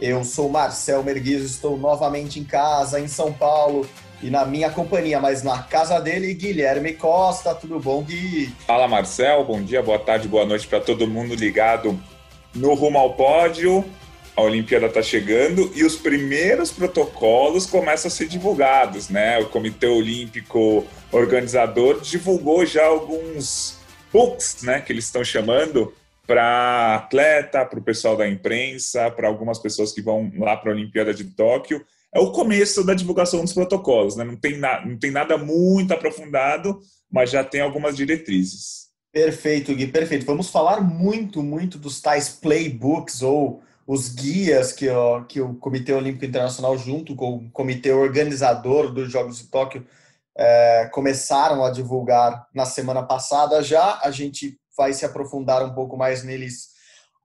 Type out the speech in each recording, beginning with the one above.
Eu sou Marcel Merguizo, estou novamente em casa, em São Paulo, e na minha companhia, mas na casa dele, Guilherme Costa. Tudo bom, Gui? Fala, Marcel. Bom dia, boa tarde, boa noite para todo mundo ligado no Rumo ao Pódio. A Olimpíada está chegando e os primeiros protocolos começam a ser divulgados, né? O Comitê Olímpico organizador divulgou já alguns books, né, que eles estão chamando para atleta, para o pessoal da imprensa, para algumas pessoas que vão lá para a Olimpíada de Tóquio. É o começo da divulgação dos protocolos, né? não, tem na, não tem nada muito aprofundado, mas já tem algumas diretrizes. Perfeito, Gui, perfeito. Vamos falar muito, muito dos tais playbooks ou os guias que, ó, que o Comitê Olímpico Internacional, junto com o comitê organizador dos Jogos de Tóquio, é, começaram a divulgar na semana passada já. A gente vai se aprofundar um pouco mais neles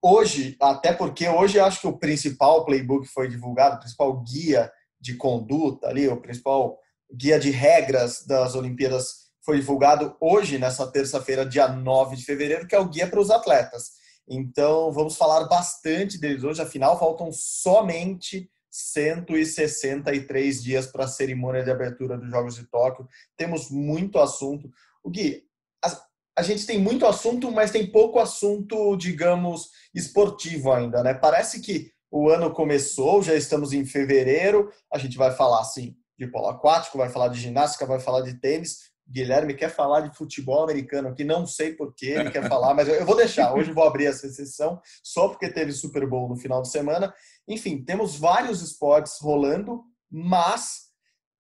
hoje, até porque hoje acho que o principal playbook foi divulgado, o principal guia de conduta ali, o principal guia de regras das Olimpíadas foi divulgado hoje, nessa terça-feira, dia 9 de fevereiro, que é o guia para os atletas. Então, vamos falar bastante deles hoje, afinal, faltam somente 163 dias para a cerimônia de abertura dos Jogos de Tóquio. Temos muito assunto. O Gui, a, gente tem muito assunto, mas tem pouco assunto, digamos, esportivo ainda, né? Parece que o ano começou, já estamos em fevereiro, a gente vai falar assim de polo aquático, vai falar de ginástica, vai falar de tênis. Guilherme quer falar de futebol americano aqui, não sei por que ele quer falar, mas eu vou deixar. Hoje vou abrir essa sessão só porque teve Super Bowl no final de semana enfim, temos vários esportes rolando, mas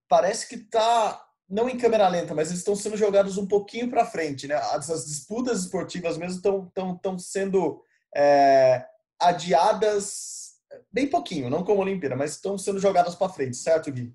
parece que está não em câmera lenta, mas eles estão sendo jogados um pouquinho para frente, né? As disputas esportivas mesmo estão estão, estão sendo é, adiadas bem pouquinho, não como a Olimpíada, mas estão sendo jogadas para frente, certo, Gui?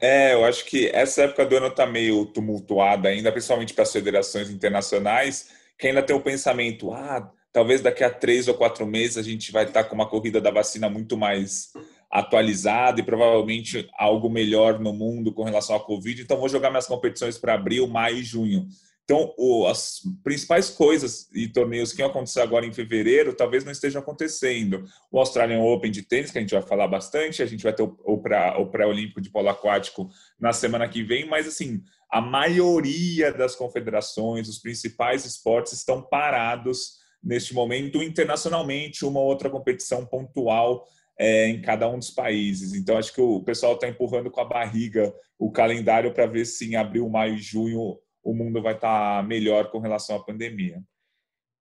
É, eu acho que essa época do ano está meio tumultuada ainda, principalmente para as federações internacionais, que ainda tem o pensamento, ah, talvez daqui a três ou quatro meses a gente vai estar com uma corrida da vacina muito mais atualizada e provavelmente algo melhor no mundo com relação à Covid. Então, vou jogar minhas competições para abril, maio e junho. Então, as principais coisas e torneios que iam acontecer agora em fevereiro talvez não estejam acontecendo. O Australian Open de tênis, que a gente vai falar bastante, a gente vai ter o pré-olímpico de polo aquático na semana que vem, mas assim, a maioria das confederações, os principais esportes estão parados neste momento, internacionalmente, uma outra competição pontual é, em cada um dos países. Então, acho que o pessoal está empurrando com a barriga o calendário para ver se em abril, maio e junho o mundo vai estar tá melhor com relação à pandemia.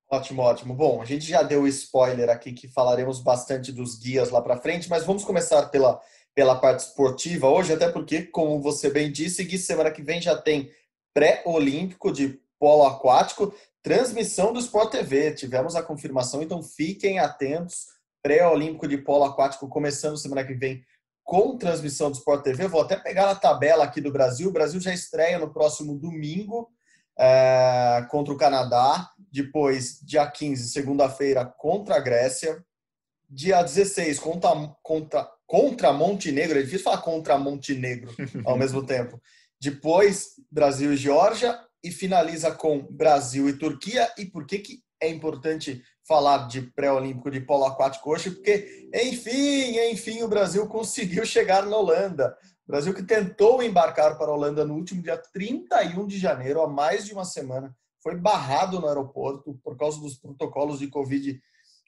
Ótimo, ótimo. Bom, a gente já deu spoiler aqui que falaremos bastante dos guias lá para frente, mas vamos começar pela, pela parte esportiva hoje, até porque, como você bem disse, Gui, semana que vem já tem pré-olímpico de polo aquático. Transmissão do Sport TV, tivemos a confirmação, então fiquem atentos. Pré-olímpico de polo aquático começando semana que vem com transmissão do Sport TV. Vou até pegar a tabela aqui do Brasil. O Brasil já estreia no próximo domingo é, contra o Canadá. Depois, dia 15, segunda-feira, contra a Grécia. Dia 16, contra, contra, contra Montenegro. É difícil falar contra Montenegro ao mesmo tempo. Depois, Brasil e Geórgia e finaliza com Brasil e Turquia. E por que, que é importante falar de pré-olímpico de polo aquático hoje? Porque, enfim, enfim, o Brasil conseguiu chegar na Holanda. O Brasil que tentou embarcar para a Holanda no último dia 31 de janeiro, há mais de uma semana, foi barrado no aeroporto por causa dos protocolos de Covid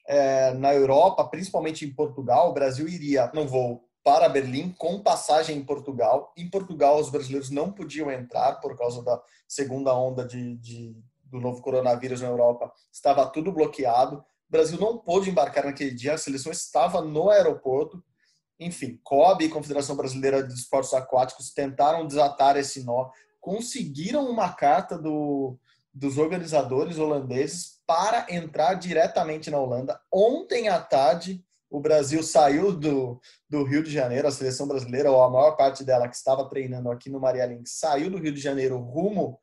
é, na Europa, principalmente em Portugal. O Brasil iria no voo para Berlim com passagem em Portugal. Em Portugal, os brasileiros não podiam entrar por causa da segunda onda de, de, do novo coronavírus na Europa. Estava tudo bloqueado. O Brasil não pôde embarcar naquele dia, a seleção estava no aeroporto. Enfim, COB e Confederação Brasileira de Esportes Aquáticos tentaram desatar esse nó, conseguiram uma carta do, dos organizadores holandeses para entrar diretamente na Holanda. Ontem à tarde, o Brasil saiu do, do Rio de Janeiro, a seleção brasileira, ou a maior parte dela que estava treinando aqui no Maria Link, saiu do Rio de Janeiro rumo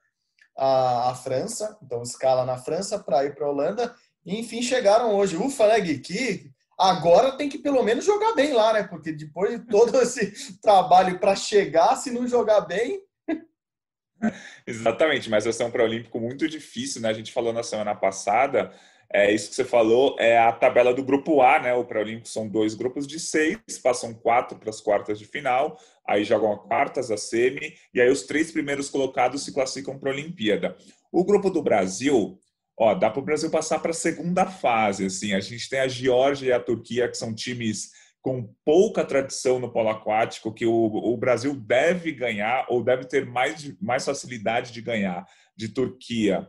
à, à França, então escala na França para ir para a Holanda, e enfim chegaram hoje. Ufa, né, Gui? Que agora tem que pelo menos jogar bem lá, né? Porque depois de todo esse trabalho para chegar, se não jogar bem. Exatamente, mas vai ser um pré-olímpico muito difícil, né? A gente falou na semana passada é isso que você falou, é a tabela do grupo A, né? O pré-olímpico são dois grupos de seis, passam quatro para as quartas de final, aí jogam a quartas, a semi, e aí os três primeiros colocados se classificam para a Olimpíada. O grupo do Brasil, ó, dá para o Brasil passar para a segunda fase, assim. A gente tem a Geórgia e a Turquia, que são times com pouca tradição no polo aquático, que o, o Brasil deve ganhar ou deve ter mais, mais facilidade de ganhar de Turquia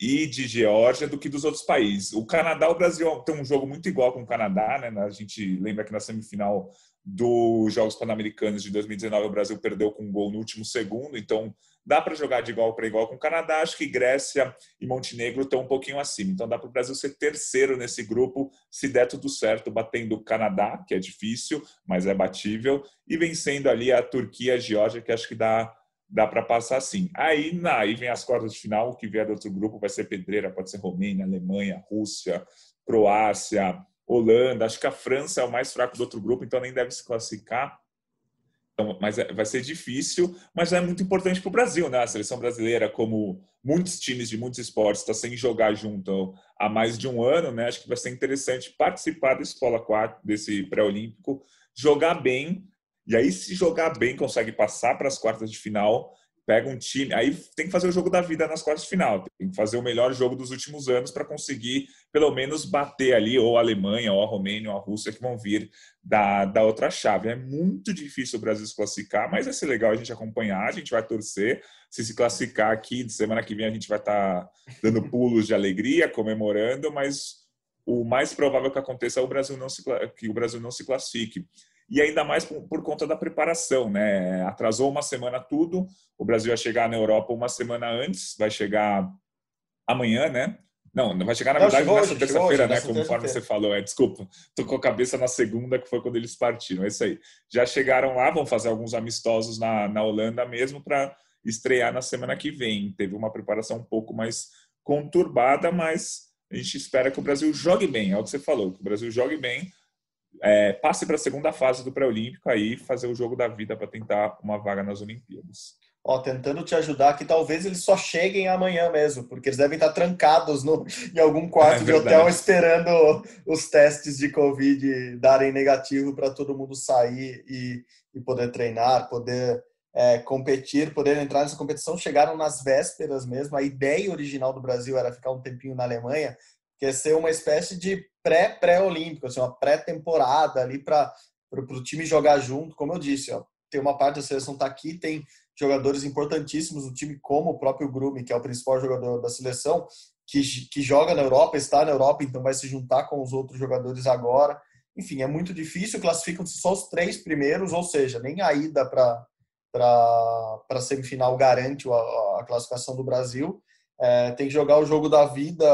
e de Geórgia do que dos outros países. O Canadá, o Brasil tem um jogo muito igual com o Canadá, né? A gente lembra que na semifinal dos Jogos Pan-Americanos de 2019 o Brasil perdeu com um gol no último segundo, então dá para jogar de igual para igual com o Canadá. Acho que Grécia e Montenegro estão um pouquinho acima, então dá para o Brasil ser terceiro nesse grupo, se der tudo certo, batendo o Canadá, que é difícil, mas é batível, e vencendo ali a Turquia a Geórgia, que acho que dá dá para passar sim. Aí, na, aí vem as quartas de final, o que vier do outro grupo vai ser pedreira, pode ser Romênia, Alemanha, Rússia, Croácia, Holanda. Acho que a França é o mais fraco do outro grupo, então nem deve se classificar. Então, mas é, vai ser difícil, mas é muito importante para o Brasil, né? A seleção brasileira, como muitos times de muitos esportes, está sem jogar junto há mais de um ano, né? Acho que vai ser interessante participar desse polo aquático, desse pré-olímpico, jogar bem e aí, se jogar bem, consegue passar para as quartas de final, pega um time. Aí tem que fazer o jogo da vida nas quartas de final. Tem que fazer o melhor jogo dos últimos anos para conseguir, pelo menos, bater ali ou a Alemanha, ou a Romênia, ou a Rússia, que vão vir da, da outra chave. É muito difícil o Brasil se classificar, mas vai ser legal a gente acompanhar, a gente vai torcer. Se se classificar aqui, semana que vem a gente vai estar tá dando pulos de alegria, comemorando, mas o mais provável que aconteça é o Brasil não se, que o Brasil não se classifique e ainda mais por, por, conta da preparação, né? Atrasou uma semana tudo, o Brasil vai chegar na Europa uma semana antes, vai chegar amanhã, né? Não, vai chegar na verdade nessa terça-feira, né? Conforme você falou, é, desculpa, tô com a cabeça na segunda, que foi quando eles partiram, é isso aí. Já chegaram lá, vão fazer alguns amistosos na, na Holanda mesmo para estrear na semana que vem. Teve uma preparação um pouco mais conturbada, mas a gente espera que o Brasil jogue bem, é o que você falou, que o Brasil jogue bem é, passe para a segunda fase do pré-olímpico aí fazer o jogo da vida para tentar uma vaga nas Olimpíadas. Ó, tentando te ajudar que talvez eles só cheguem amanhã mesmo, porque eles devem estar trancados no, em algum quarto é de hotel esperando os testes de Covid darem negativo para todo mundo sair e, e poder treinar, poder é, competir, poder entrar nessa competição. Chegaram nas vésperas mesmo. A ideia original do Brasil era ficar um tempinho na Alemanha, que é ser uma espécie de pré-pré-olímpico, assim, uma pré-temporada ali para o time jogar junto. Como eu disse, ó, tem uma parte da seleção tá aqui, tem jogadores importantíssimos no time, como o próprio Grume, que é o principal jogador da seleção, que, que joga na Europa, está na Europa, então vai se juntar com os outros jogadores agora. Enfim, é muito difícil, classificam-se só os três primeiros, ou seja, nem a ida para a semifinal garante a, a classificação do Brasil. É, tem que jogar o jogo da vida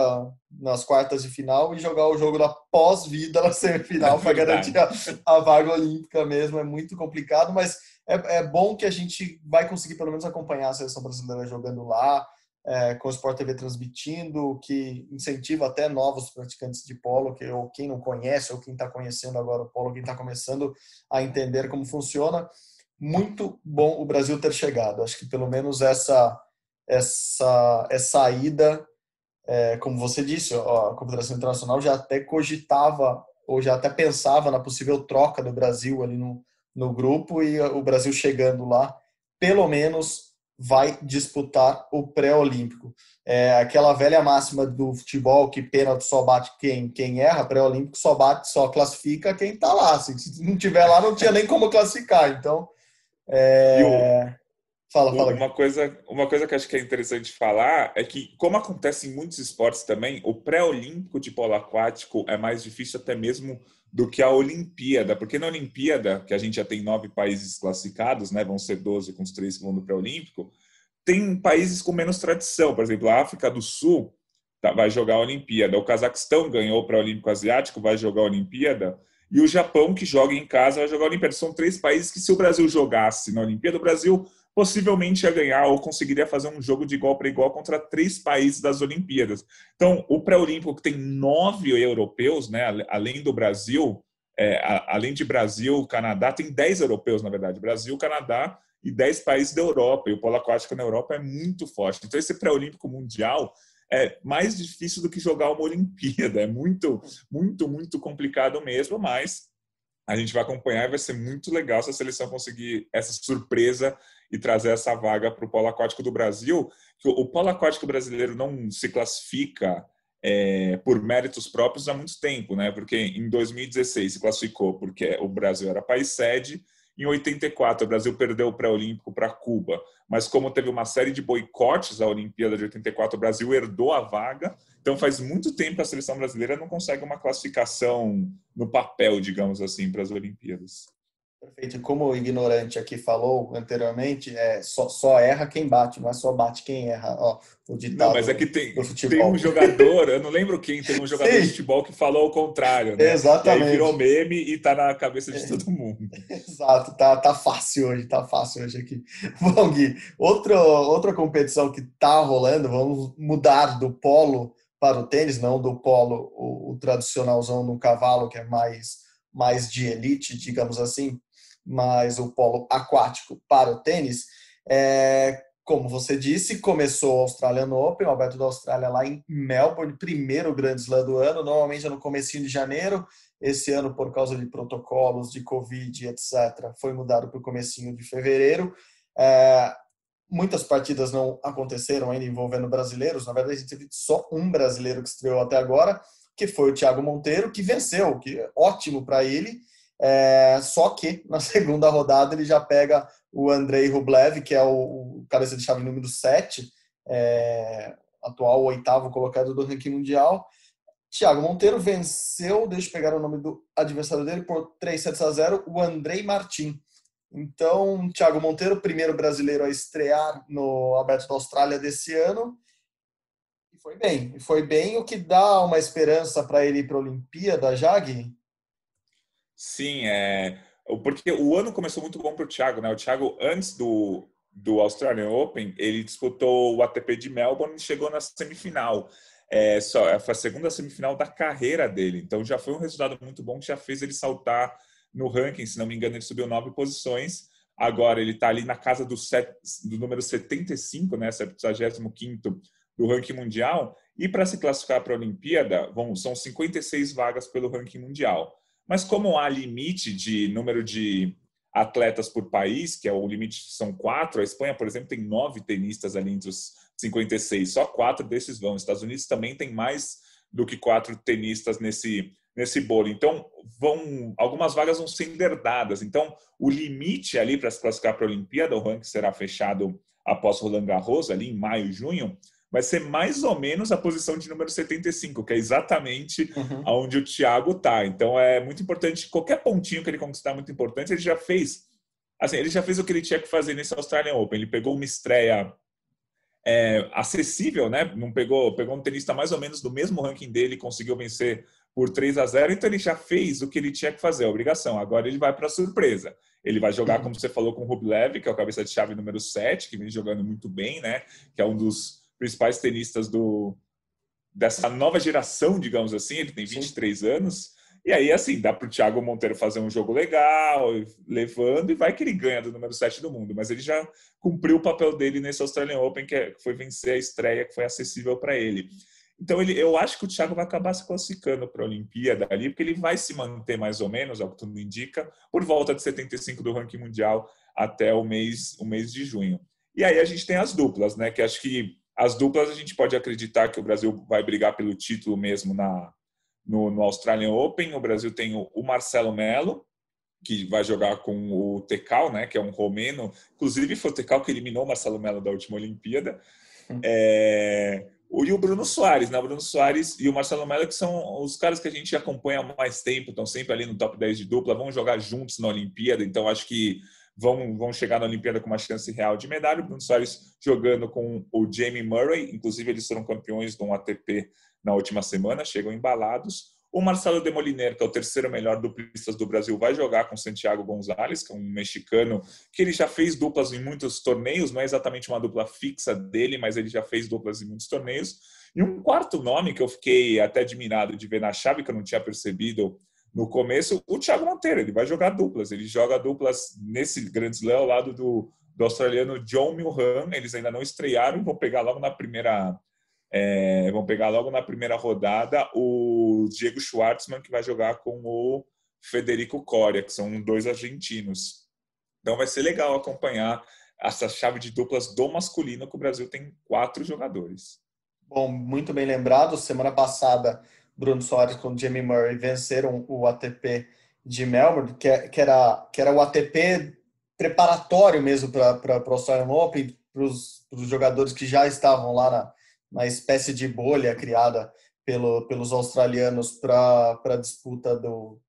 nas quartas de final e jogar o jogo da pós-vida na semifinal é para garantir a, a, vaga olímpica mesmo. É muito complicado, mas é, é, bom que a gente vai conseguir pelo menos acompanhar a seleção brasileira jogando lá, é, com o Sport TV transmitindo, que incentiva até novos praticantes de polo, que, ou quem não conhece, ou quem está conhecendo agora o polo, quem está começando a entender como funciona. Muito bom o Brasil ter chegado. Acho que pelo menos essa essa, essa ida, é, como você disse, ó, a Confederação Internacional já até cogitava ou já até pensava na possível troca do Brasil ali no, no grupo e o Brasil chegando lá, pelo menos vai disputar o pré-olímpico. É aquela velha máxima do futebol que pênalti só bate quem, quem erra, pré-olímpico só bate, só classifica quem está lá. Se não tiver lá, não tinha nem como classificar. Então, é... Fala, fala. Uma coisa, uma coisa que acho que é interessante falar é que, como acontece em muitos esportes também, o pré-olímpico de polo aquático é mais difícil até mesmo do que a Olimpíada, porque na Olimpíada, que a gente já tem nove países classificados, né, vão ser 12 com os três que vão no pré-olímpico, tem países com menos tradição, por exemplo, a África do Sul tá, vai jogar a Olimpíada, o Cazaquistão ganhou o pré-olímpico asiático, vai jogar a Olimpíada, e o Japão, que joga em casa, vai jogar a Olimpíada. São três países que, se o Brasil jogasse na Olimpíada, o Brasil possivelmente ia ganhar ou conseguiria fazer um jogo de igual para igual contra três países das Olimpíadas. Então, o pré-olímpico, que tem nove europeus, né, além do Brasil, é, além de Brasil, Canadá, tem dez europeus, na verdade. Brasil, Canadá e dez países da Europa. E o polo aquático na Europa é muito forte. Então, esse pré-olímpico mundial é mais difícil do que jogar uma Olimpíada. É muito, muito, muito complicado mesmo, mas a gente vai acompanhar e vai ser muito legal se a seleção conseguir essa surpresa e trazer essa vaga para o polo aquático do Brasil. Que o polo aquático brasileiro não se classifica é, por méritos próprios há muito tempo, né? Porque em 2016 se classificou porque o Brasil era país sede em 84, o Brasil perdeu o pré-olímpico para Cuba, mas como teve uma série de boicotes à Olimpíada de 84, o Brasil herdou a vaga. Então faz muito tempo que a seleção brasileira não consegue uma classificação no papel, digamos assim, para as Olimpíadas. Perfeito. Como o ignorante aqui falou anteriormente, é só, só erra quem bate, não é só bate quem erra. Ó, o ditado não, mas é que tem, tem um jogador, eu não lembro quem, tem um jogador Sim. de futebol que falou o contrário, né? Exatamente. E aí virou meme e tá na cabeça de todo mundo. Exato, tá, tá fácil hoje, tá fácil hoje aqui. Bom, Gui, outra, outra competição que tá rolando, vamos mudar do polo para o tênis, não do polo, o, o tradicionalzão no cavalo, que é mais mais de elite, digamos assim, mas o polo aquático para o tênis. É, como você disse, começou o Australian Open, o Alberto da Austrália lá em Melbourne, primeiro grande slam do ano, normalmente é no comecinho de janeiro, esse ano por causa de protocolos de Covid, etc., foi mudado para o comecinho de fevereiro. É, muitas partidas não aconteceram ainda envolvendo brasileiros, na verdade a gente teve só um brasileiro que estreou até agora, que foi o Thiago Monteiro, que venceu, que é ótimo para ele, é, só que na segunda rodada ele já pega o Andrei Rublev, que é o, o cabeça de chave número 7, é, atual oitavo colocado do ranking mundial. Thiago Monteiro venceu, deixa eu pegar o nome do adversário dele, por 3 sets a 0, o Andrei Martin. Então, Thiago Monteiro, primeiro brasileiro a estrear no Aberto da Austrália desse ano. E foi bem. Foi bem, o que dá uma esperança para ele ir para a Olimpíada, Jag? Sim, é. Porque o ano começou muito bom para o Thiago, né? O Thiago, antes do, do Australian Open, ele disputou o ATP de Melbourne e chegou na semifinal. É, só, foi a segunda semifinal da carreira dele. Então já foi um resultado muito bom que já fez ele saltar no ranking. Se não me engano, ele subiu nove posições. Agora ele está ali na casa do, set, do número 75, né? 75 do ranking mundial. E para se classificar para a Olimpíada, vão, são 56 vagas pelo ranking mundial. Mas como há limite de número de atletas por país, que é o limite são quatro, a Espanha, por exemplo, tem nove tenistas ali entre os 56, só quatro desses vão. Os Estados Unidos também tem mais do que quatro tenistas nesse nesse bolo. Então, vão algumas vagas vão ser herdadas. Então, o limite ali para se classificar para a Olimpíada, o ranking será fechado após Roland Garros ali em maio, junho, vai ser mais ou menos a posição de número 75, que é exatamente uhum. onde o Thiago está. Então é muito importante, qualquer pontinho que ele conquistar é muito importante, ele já fez. Assim, ele já fez o que ele tinha que fazer nesse Australian Open. Ele pegou uma estreia é, acessível, né? Não pegou, pegou um tenista mais ou menos do mesmo ranking dele, conseguiu vencer por 3 a 0, então ele já fez o que ele tinha que fazer, a obrigação. Agora ele vai para a surpresa. Ele vai jogar, como você falou, com o Rublev, que é o cabeça de chave número 7, que vem jogando muito bem, né? Que é um dos principais tenistas do, dessa nova geração, digamos assim. Ele tem 23 Sim. anos. E aí, assim, dá para o Thiago Monteiro fazer um jogo legal, levando, e vai que ele ganha do número 7 do mundo. Mas ele já cumpriu o papel dele nesse Australian Open, que é, foi vencer a estreia, que foi acessível para ele. Então, ele, eu acho que o Thiago vai acabar se classificando para a Olimpíada ali, porque ele vai se manter mais ou menos, ao que tudo indica, por volta de 75 do ranking mundial até o mês, o mês de junho. E aí a gente tem as duplas, né? Que acho que as duplas, a gente pode acreditar que o Brasil vai brigar pelo título mesmo na, no, no Australian Open. O Brasil tem o, o Marcelo Melo, que vai jogar com o Tecal, né, que é um romeno. Inclusive, foi o Tecal que eliminou o Marcelo Melo da última Olimpíada. É, e o Bruno Soares, né? O Bruno Soares e o Marcelo Melo, que são os caras que a gente acompanha há mais tempo, estão sempre ali no top 10 de dupla, vão jogar juntos na Olimpíada. Então, acho que vão, vão chegar na Olimpíada com uma chance real de medalha. O Bruno Soares jogando com o Jamie Murray, inclusive eles foram campeões de um ATP na última semana, chegam embalados. O Marcelo Demoliner, que é o terceiro melhor duplista do Brasil, vai jogar com Santiago Gonzalez, que é um mexicano que ele já fez duplas em muitos torneios, não é exatamente uma dupla fixa dele, mas ele já fez duplas em muitos torneios. E um quarto nome que eu fiquei até admirado de ver na chave, que eu não tinha percebido no começo, o Thiago Monteiro. Ele vai jogar duplas, ele joga duplas nesse Grand Slam ao lado do, do australiano John Milham. Eles ainda não estrearam, vão pegar logo na primeira é, vão pegar logo na primeira rodada o Diego Schwartzman, que vai jogar com o Federico Coria, que são dois argentinos. Então vai ser legal acompanhar essa chave de duplas do masculino, que o Brasil tem quatro jogadores. Bom, muito bem lembrado. Semana passada, Bruno Soares com Jamie Murray venceram o ATP de Melbourne, que, é, que, era, que era o ATP preparatório mesmo para o Australian Open, para os jogadores que já estavam lá na, uma espécie de bolha criada pelo, pelos australianos para a disputa do,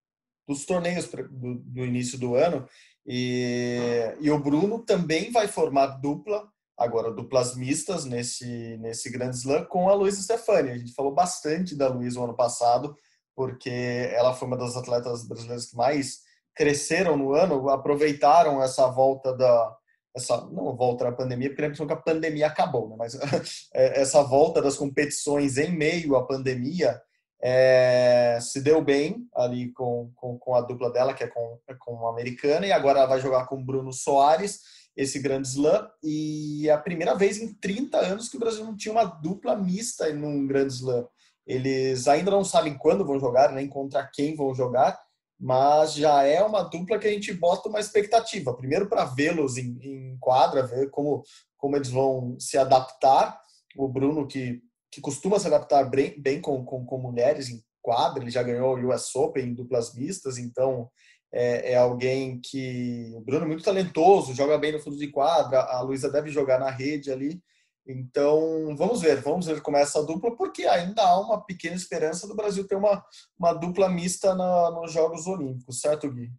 dos torneios do, do, início do ano. E, e o Bruno também vai formar dupla, agora duplas mistas nesse, nesse grande slam com a Luísa Stefani. A gente falou bastante da Luísa no ano passado, porque ela foi uma das atletas brasileiras que mais cresceram no ano, aproveitaram essa volta da, essa não volta da pandemia, porque a impressão que a pandemia acabou, né? mas é, essa volta das competições em meio à pandemia é, se deu bem ali com, com, com, a dupla dela, que é com, é com a americana, e agora ela vai jogar com o Bruno Soares, esse grande slam, e é a primeira vez em 30 anos que o Brasil não tinha uma dupla mista num grande slam. Eles ainda não sabem quando vão jogar, nem contra quem vão jogar, mas já é uma dupla que a gente bota uma expectativa. Primeiro para vê-los em, em, quadra, ver como, como eles vão se adaptar. O Bruno, que, que costuma se adaptar bem, bem com, com, com mulheres em quadra, ele já ganhou o US Open em duplas mistas, então é, é, alguém que. O Bruno é muito talentoso, joga bem no fundo de quadra, a Luísa deve jogar na rede ali. Então, vamos ver, vamos ver como é essa dupla, porque ainda há uma pequena esperança do Brasil ter uma, uma dupla mista na, nos Jogos Olímpicos, certo, Gui?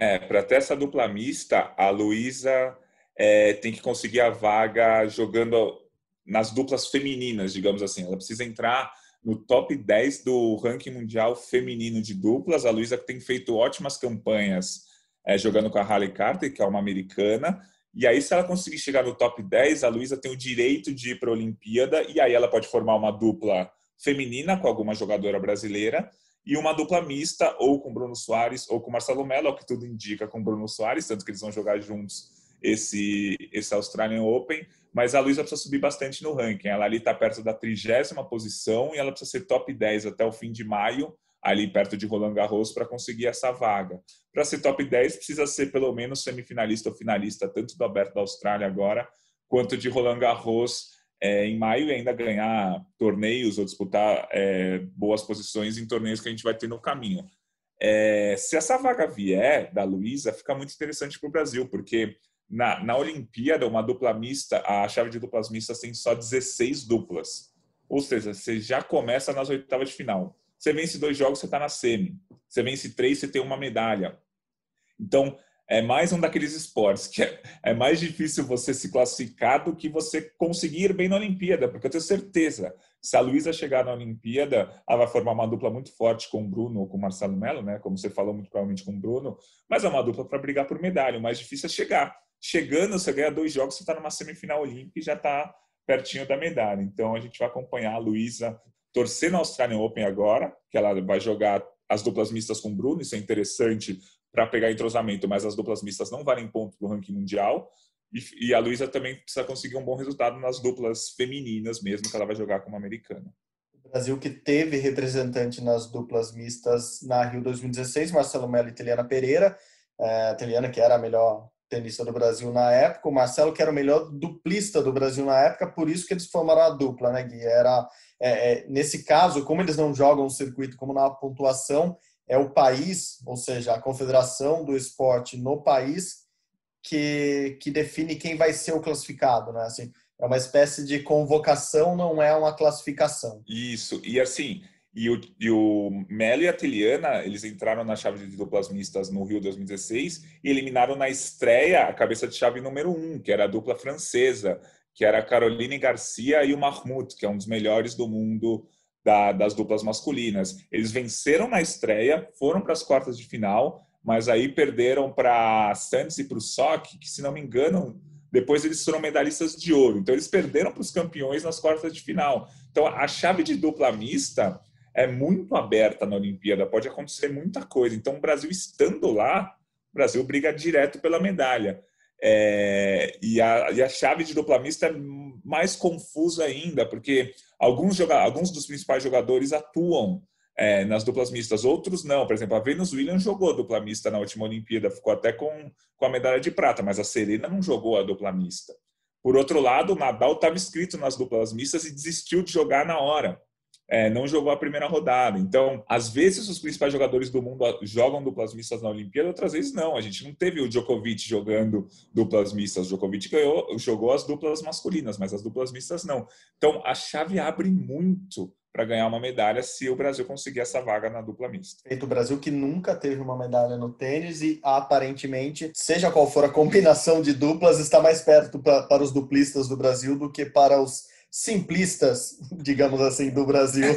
É, para ter essa dupla mista, a Luísa é, tem que conseguir a vaga jogando nas duplas femininas, digamos assim. Ela precisa entrar no top 10 do ranking mundial feminino de duplas. A Luísa tem feito ótimas campanhas é, jogando com a Halle Carter, que é uma americana, e aí, se ela conseguir chegar no top 10, a Luísa tem o direito de ir para a Olimpíada, e aí ela pode formar uma dupla feminina com alguma jogadora brasileira e uma dupla mista, ou com Bruno Soares ou com Marcelo Mello, o que tudo indica com Bruno Soares, tanto que eles vão jogar juntos esse, esse Australian Open. Mas a Luísa precisa subir bastante no ranking. Ela ali está perto da trigésima posição e ela precisa ser top 10 até o fim de maio ali perto de Roland Garros para conseguir essa vaga. Para ser top 10, precisa ser pelo menos semifinalista ou finalista, tanto do Aberto da Austrália agora, quanto de Roland Garros é, em maio e ainda ganhar torneios ou disputar é, boas posições em torneios que a gente vai ter no caminho. É, se essa vaga vier da Luísa, fica muito interessante para o Brasil, porque na, na Olimpíada, uma dupla mista, a chave de duplas mistas tem só 16 duplas. Ou seja, você já começa nas oitavas de final. Você vence dois jogos, você está na semi. Você vence três, você tem uma medalha. Então, é mais um daqueles esportes que é, é, mais difícil você se classificar do que você conseguir ir bem na Olimpíada, porque eu tenho certeza, se a Luísa chegar na Olimpíada, ela vai formar uma dupla muito forte com o Bruno ou com o Marcelo Mello, né? Como você falou muito provavelmente com o Bruno, mas é uma dupla para brigar por medalha. O mais difícil é chegar. Chegando, você ganha dois jogos, você está numa semifinal olímpica e já está pertinho da medalha. Então a gente vai acompanhar a Luísa torcer no Australian Open agora, que ela vai jogar as duplas mistas com o Bruno, isso é interessante para pegar entrosamento, mas as duplas mistas não valem ponto para o ranking mundial. E, e a Luísa também precisa conseguir um bom resultado nas duplas femininas mesmo, que ela vai jogar como americana. O Brasil que teve representante nas duplas mistas na Rio 2016, Marcelo Melo e Teliana Pereira. É, Teliana, que era a melhor tenista do Brasil na época, o Marcelo, que era o melhor duplista do Brasil na época, por isso que eles formaram a dupla, né, Gui? Era, é, é, nesse caso, como eles não jogam o circuito como na pontuação, é o país, ou seja, a confederação do esporte no país, que, que define quem vai ser o classificado, né? Assim, é uma espécie de convocação, não é uma classificação. Isso, e assim, e o, e o Melo e a Teliana, eles entraram na chave de duplas mistas no Rio 2016 e eliminaram na estreia a cabeça de chave número um, que era a dupla francesa, que era a Caroline Garcia e o Mahmoud, que é um dos melhores do mundo da, das duplas masculinas. Eles venceram na estreia, foram para as quartas de final, mas aí perderam para Santos e para o Sock, que se não me engano, depois eles foram medalhistas de ouro. Então eles perderam para os campeões nas quartas de final. Então a chave de dupla mista é muito aberta na Olimpíada, pode acontecer muita coisa. Então o Brasil estando lá, o Brasil briga direto pela medalha. É, e, a, e, a, chave de dupla mista é mais confusa ainda, porque alguns, joga, alguns dos principais jogadores atuam é, nas duplas mistas, outros não. Por exemplo, a Venus Williams jogou dupla mista na última Olimpíada, ficou até com, com a medalha de prata, mas a Serena não jogou a dupla mista. Por outro lado, o Nadal estava inscrito nas duplas mistas e desistiu de jogar na hora é, não jogou a primeira rodada. Então, às vezes os principais jogadores do mundo jogam duplas mistas na Olimpíada, outras vezes não. A gente não teve o Djokovic jogando duplas mistas. O Djokovic ganhou, jogou as duplas masculinas, mas as duplas mistas não. Então, a chave abre muito para ganhar uma medalha se o Brasil conseguir essa vaga na dupla mista. Feito o Brasil que nunca teve uma medalha no tênis e aparentemente, seja qual for a combinação de duplas, está mais perto pra, para os duplistas do Brasil do que para os simplistas, digamos assim, do Brasil.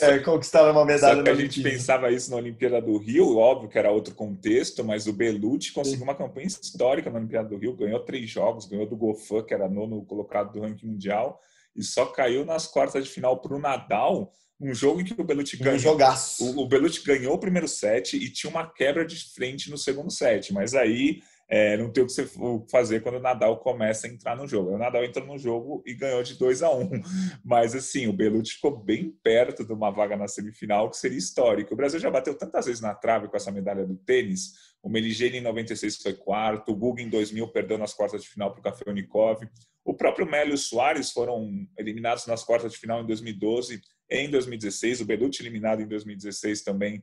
É é, conquistaram uma medalha Só que a gente pensava isso na Olimpíada do Rio, óbvio que era outro contexto, mas o Belucci conseguiu uma campanha histórica na Olimpíada do Rio, ganhou três jogos, ganhou do Gofan, que era nono colocado do ranking mundial, e só caiu nas quartas de final para o Nadal, um jogo em que o Belucci ganhou. Um jogaço. O, o Belucci ganhou o primeiro set e tinha uma quebra de frente no segundo set, mas aí é, não tem o que você fazer quando o Nadal começa a entrar no jogo. O Nadal entrou no jogo e ganhou de 2 a 1 um. Mas assim, o Belucci ficou bem perto de uma vaga na semifinal, que seria histórico. O Brasil já bateu tantas vezes na trave com essa medalha do tênis. O Meligeni em 96 foi quarto, o Guga em 2000 perdeu nas quartas de final para o Café Unicov. O próprio Mélio Soares foram eliminados nas quartas de final em 2012 e em 2016. O Belucci eliminado em 2016 também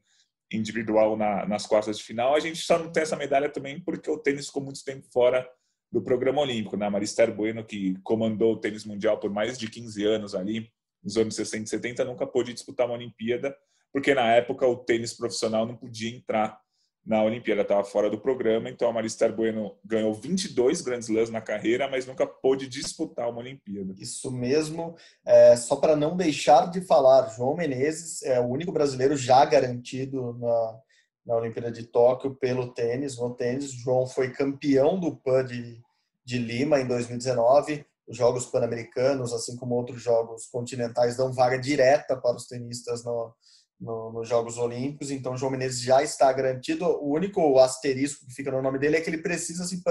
individual na, nas quartas de final. A gente só não tem essa medalha também porque o tênis ficou muito tempo fora do programa olímpico. Né? A Marister Bueno, que comandou o tênis mundial por mais de 15 anos ali, nos anos 60 e 70, nunca pôde disputar uma Olimpíada, porque na época o tênis profissional não podia entrar na Olimpíada, estava fora do programa, então a Marister Bueno ganhou 22 Grand Slams na carreira, mas nunca pôde disputar uma Olimpíada. Isso mesmo, é, só para não deixar de falar, João Menezes é o único brasileiro já garantido na, na Olimpíada de Tóquio pelo tênis, no tênis. João foi campeão do PAN de, de Lima em 2019, os Jogos Pan-Americanos, assim como outros jogos continentais, dão vaga direta para os tenistas no, no, nos Jogos Olímpicos, então João Menezes já está garantido. O único asterisco que fica no nome dele é que ele precisa se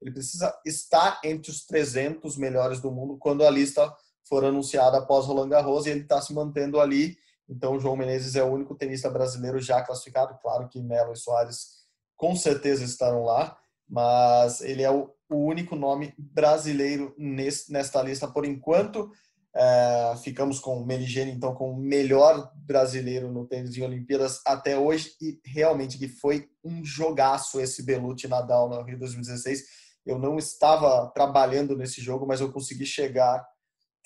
ele precisa estar entre os 300 melhores do mundo quando a lista for anunciada após Roland Garros e ele está se mantendo ali. Então João Menezes é o único tenista brasileiro já classificado. Claro que Melo e Soares com certeza estarão lá, mas ele é o, o único nome brasileiro nesse, nesta lista por enquanto. É, ficamos com o Meligeni, então, com o melhor brasileiro no tênis de Olimpíadas até hoje, e realmente que foi um jogaço esse Belucci Nadal no Rio 2016. Eu não estava trabalhando nesse jogo, mas eu consegui chegar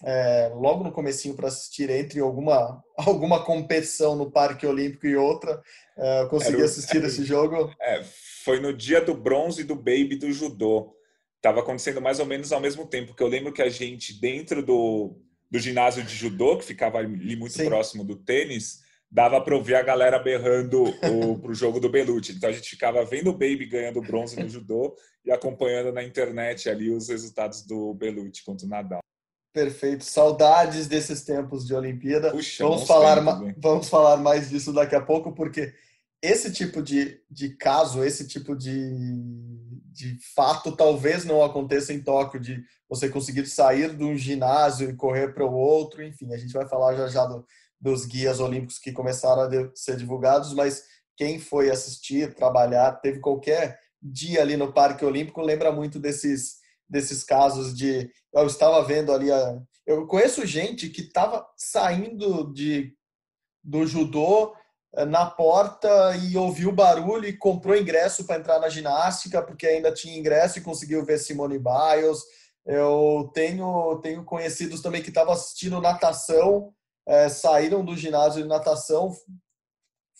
é, logo no comecinho para assistir entre alguma, alguma competição no Parque Olímpico e outra. É, eu consegui assistir era, esse jogo. É, foi no dia do bronze do Baby do judô. Estava acontecendo mais ou menos ao mesmo tempo, que eu lembro que a gente, dentro do, do ginásio de judô, que ficava ali muito Sim. próximo do tênis, dava para ouvir a galera berrando o, jogo do Belucci. Então a gente ficava vendo o Baby ganhando bronze no judô e acompanhando na internet ali os resultados do Belucci contra o Nadal. Perfeito. Saudades desses tempos de Olimpíada. Puxa, vamos, falar, vamos falar mais disso daqui a pouco, porque esse tipo de, de caso, esse tipo de, de fato talvez não aconteça em Tóquio, de você conseguir sair de um ginásio e correr para o outro, enfim, a gente vai falar já já do, dos guias olímpicos que começaram a ser divulgados, mas quem foi assistir, trabalhar, teve qualquer dia ali no Parque Olímpico, lembra muito desses, desses casos de. Eu estava vendo ali. A, eu conheço gente que estava saindo de, do judô na porta e ouviu barulho e comprou ingresso para entrar na ginástica porque ainda tinha ingresso e conseguiu ver Simone Biles. Eu tenho tenho conhecidos também que estavam assistindo natação, é, saíram do ginásio de natação,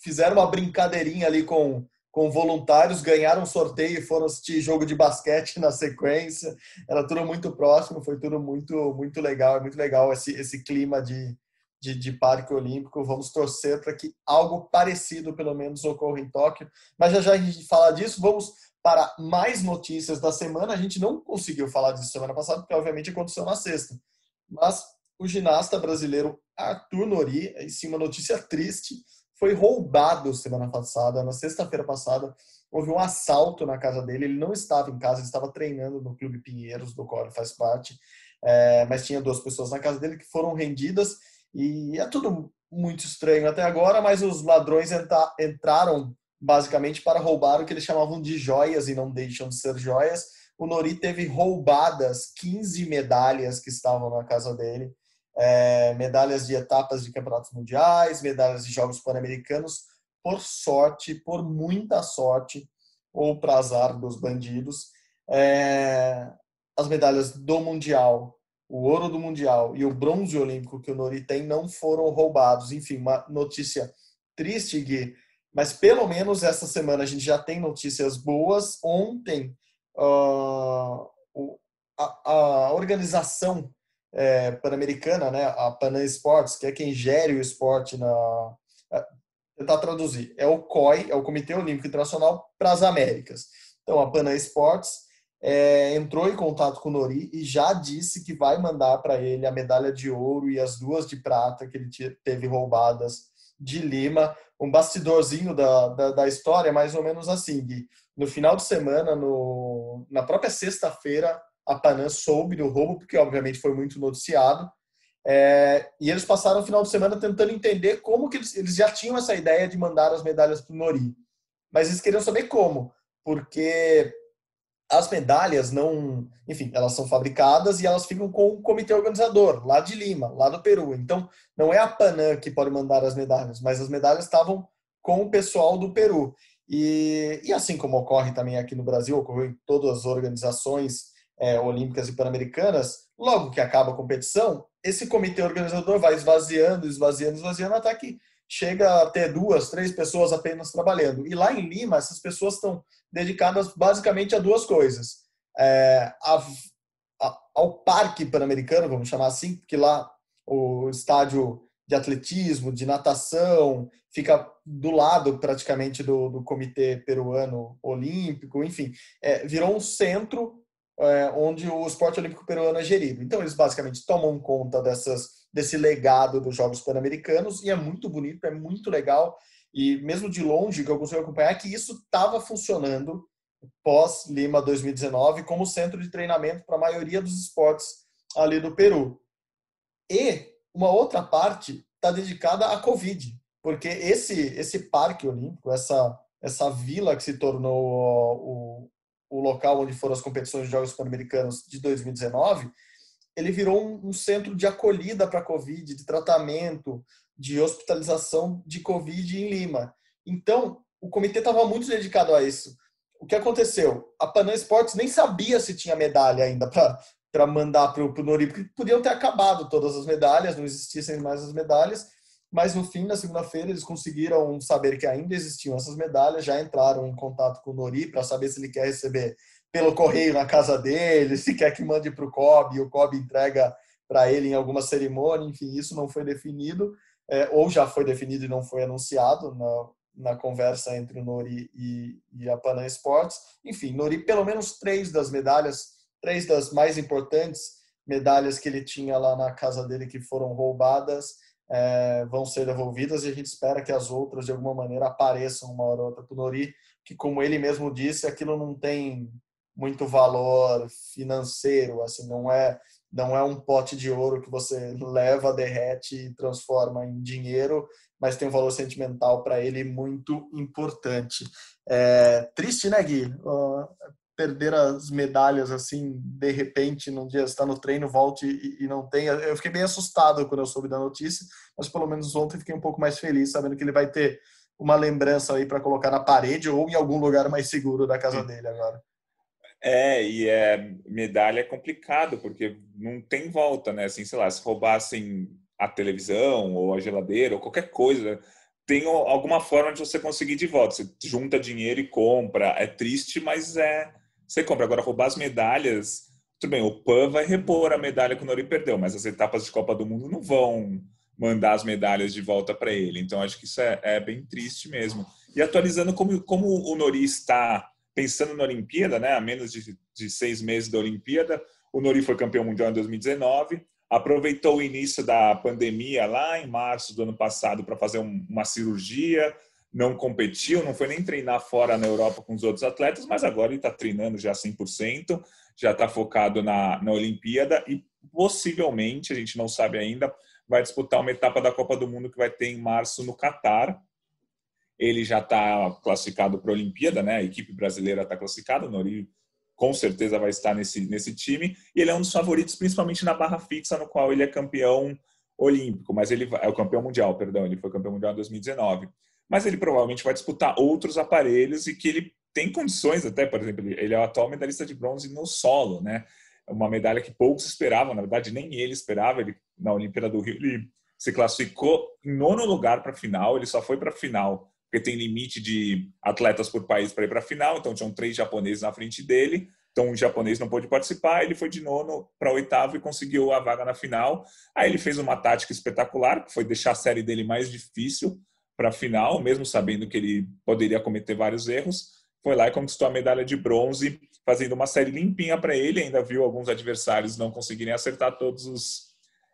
fizeram uma brincadeirinha ali com com voluntários, ganharam um sorteio e foram assistir jogo de basquete na sequência. Era tudo muito próximo, foi tudo muito muito legal, muito legal esse esse clima de de, de parque olímpico. Vamos torcer para que algo parecido, pelo menos, ocorra em Tóquio. Mas já já a gente fala disso, vamos para mais notícias da semana. A gente não conseguiu falar disso semana passada, porque obviamente aconteceu na sexta. Mas o ginasta brasileiro Arthur Nori, em cima notícia triste, foi roubado semana passada, na sexta-feira passada. Houve um assalto na casa dele. Ele não estava em casa, ele estava treinando no Clube Pinheiros, do qual ele faz parte. É, mas tinha duas pessoas na casa dele que foram rendidas e é tudo muito estranho até agora, mas os ladrões entra, entraram basicamente para roubar o que eles chamavam de joias e não deixam de ser joias. O Nori teve roubadas 15 medalhas que estavam na casa dele, é, medalhas de etapas de campeonatos mundiais, medalhas de Jogos Pan-Americanos, por sorte, por muita sorte, ou para azar dos bandidos. É, as medalhas do Mundial o ouro do Mundial e o bronze olímpico que o Nori tem não foram roubados. Enfim, uma notícia triste, Gui, mas pelo menos essa semana a gente já tem notícias boas. Ontem, uh, a, a, organização é, pan-americana, né, a Panam Sports, que é quem gere o esporte na. É, tentar traduzir, é o COI, é o Comitê Olímpico Internacional para as Américas. Então, a Panam Sports é, entrou em contato com o Nori e já disse que vai mandar para ele a medalha de ouro e as duas de prata que ele teve roubadas de Lima. Um bastidorzinho da, da, da história, mais ou menos assim, Gui. No final de semana, no, na própria sexta-feira, a Panam soube do roubo, porque obviamente foi muito noticiado. É, e eles passaram o final de semana tentando entender como que eles, eles já tinham essa ideia de mandar as medalhas para o Nori. Mas eles queriam saber como, porque as medalhas não, enfim, elas são fabricadas e elas ficam com o comitê organizador lá de Lima, lá do Peru. Então, não é a Panam que pode mandar as medalhas, mas as medalhas estavam com o pessoal do Peru. E, e assim como ocorre também aqui no Brasil, ocorreu em todas as organizações é, olímpicas e pan-americanas, logo que acaba a competição, esse comitê organizador vai esvaziando, esvaziando, esvaziando até que chega a ter duas, três pessoas apenas trabalhando. E lá em Lima, essas pessoas estão dedicadas basicamente a duas coisas. É, a, a, ao Parque Pan-Americano, vamos chamar assim, porque lá o estádio de atletismo, de natação, fica do lado praticamente do, do Comitê Peruano Olímpico, enfim, é, virou um centro é, onde o esporte olímpico peruano é gerido. Então, eles basicamente tomam conta dessas desse legado dos Jogos Pan-Americanos e é muito bonito, é muito legal e mesmo de longe que eu consigo acompanhar que isso estava funcionando pós Lima 2019 como centro de treinamento para a maioria dos esportes ali do Peru. E uma outra parte está dedicada à Covid, porque esse esse parque olímpico, essa essa vila que se tornou o, o local onde foram as competições de Jogos Pan-Americanos de 2019, ele virou um, um centro de acolhida para Covid, de tratamento, de hospitalização de Covid em Lima. Então, o comitê estava muito dedicado a isso. O que aconteceu? A Panam Esportes nem sabia se tinha medalha ainda para mandar para o Nori, porque podiam ter acabado todas as medalhas, não existissem mais as medalhas, mas no fim, na segunda-feira, eles conseguiram saber que ainda existiam essas medalhas, já entraram em contato com o Nori para saber se ele quer receber pelo correio na casa dele, se quer que mande para o COB e o COB entrega para ele em alguma cerimônia, enfim, isso não foi definido, é, ou já foi definido e não foi anunciado na, na conversa entre o Nori e, e a Panam Sports. Enfim, Nori, pelo menos três das medalhas, três das mais importantes medalhas que ele tinha lá na casa dele que foram roubadas, é, vão ser devolvidas e a gente espera que as outras de alguma maneira apareçam uma hora ou outra para o Nori, que como ele mesmo disse, aquilo não tem muito valor financeiro, assim, não é não é um pote de ouro que você leva, derrete e transforma em dinheiro, mas tem um valor sentimental para ele muito importante. É, triste, né, Gui? Uh, perder as medalhas assim, de repente, num dia está no treino, volte e, e, não tem. Eu fiquei bem assustado quando eu soube da notícia, mas pelo menos ontem fiquei um pouco mais feliz, sabendo que ele vai ter uma lembrança aí para colocar na parede ou em algum lugar mais seguro da casa dele agora. É, e é, medalha é complicado, porque não tem volta, né? Assim, sei lá, se roubassem a televisão ou a geladeira ou qualquer coisa, tem alguma forma de você conseguir de volta. Você junta dinheiro e compra. É triste, mas é. Você compra. Agora, roubar as medalhas. Tudo bem, o PAN vai repor a medalha que o Nori perdeu, mas as etapas de Copa do Mundo não vão mandar as medalhas de volta para ele. Então, acho que isso é, é, bem triste mesmo. E atualizando como, como o Nori está pensando na Olimpíada, né, a menos de, de seis meses da Olimpíada, o Nori foi campeão mundial em 2019, aproveitou o início da pandemia lá em março do ano passado para fazer um, uma cirurgia, não competiu, não foi nem treinar fora na Europa com os outros atletas, mas agora ele está treinando já 100%, já está focado na, na Olimpíada e possivelmente, a gente não sabe ainda, vai disputar uma etapa da Copa do Mundo que vai ter em março no Catar. Ele já está classificado para a Olimpíada, né? A equipe brasileira está classificada, o Nori com certeza vai estar nesse, nesse time. E ele é um dos favoritos, principalmente na barra fixa, no qual ele é campeão olímpico, mas ele é o campeão mundial, perdão, ele foi campeão mundial em 2019. Mas ele provavelmente vai disputar outros aparelhos e que ele tem condições até, por exemplo, ele é o atual medalhista de bronze no solo, né? uma medalha que poucos esperavam, na verdade nem ele esperava. Ele na Olimpíada do Rio ele se classificou em nono lugar para a final. Ele só foi para a final porque tem limite de atletas por país para ir para a final. Então tinham três japoneses na frente dele. Então um japonês não pôde participar. Ele foi de nono para oitavo e conseguiu a vaga na final. Aí ele fez uma tática espetacular, que foi deixar a série dele mais difícil para a final, mesmo sabendo que ele poderia cometer vários erros. Foi lá e conquistou a medalha de bronze fazendo uma série limpinha para ele, ainda viu alguns adversários não conseguirem acertar todos os,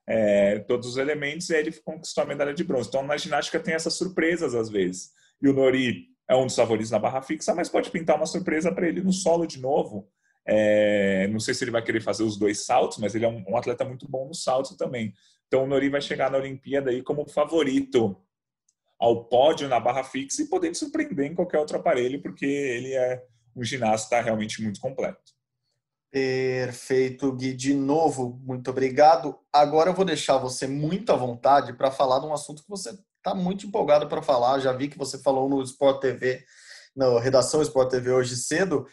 é, todos os elementos, e aí ele conquistou a medalha de bronze. Então, na ginástica tem essas surpresas às vezes. E o Nori é um dos favoritos na barra fixa, mas pode pintar uma surpresa para ele no solo de novo. É, não sei se ele vai querer fazer os dois saltos, mas ele é um, um atleta muito bom no salto também. Então, o Nori vai chegar na Olimpíada aí como favorito ao pódio na barra fixa e podendo surpreender em qualquer outro aparelho, porque ele é um ginasta realmente muito completo. Perfeito, Gui. De novo, muito obrigado. Agora eu vou deixar você muito à vontade para falar de um assunto que você está muito empolgado para falar. Já vi que você falou no Sport TV, na redação Sport TV hoje cedo,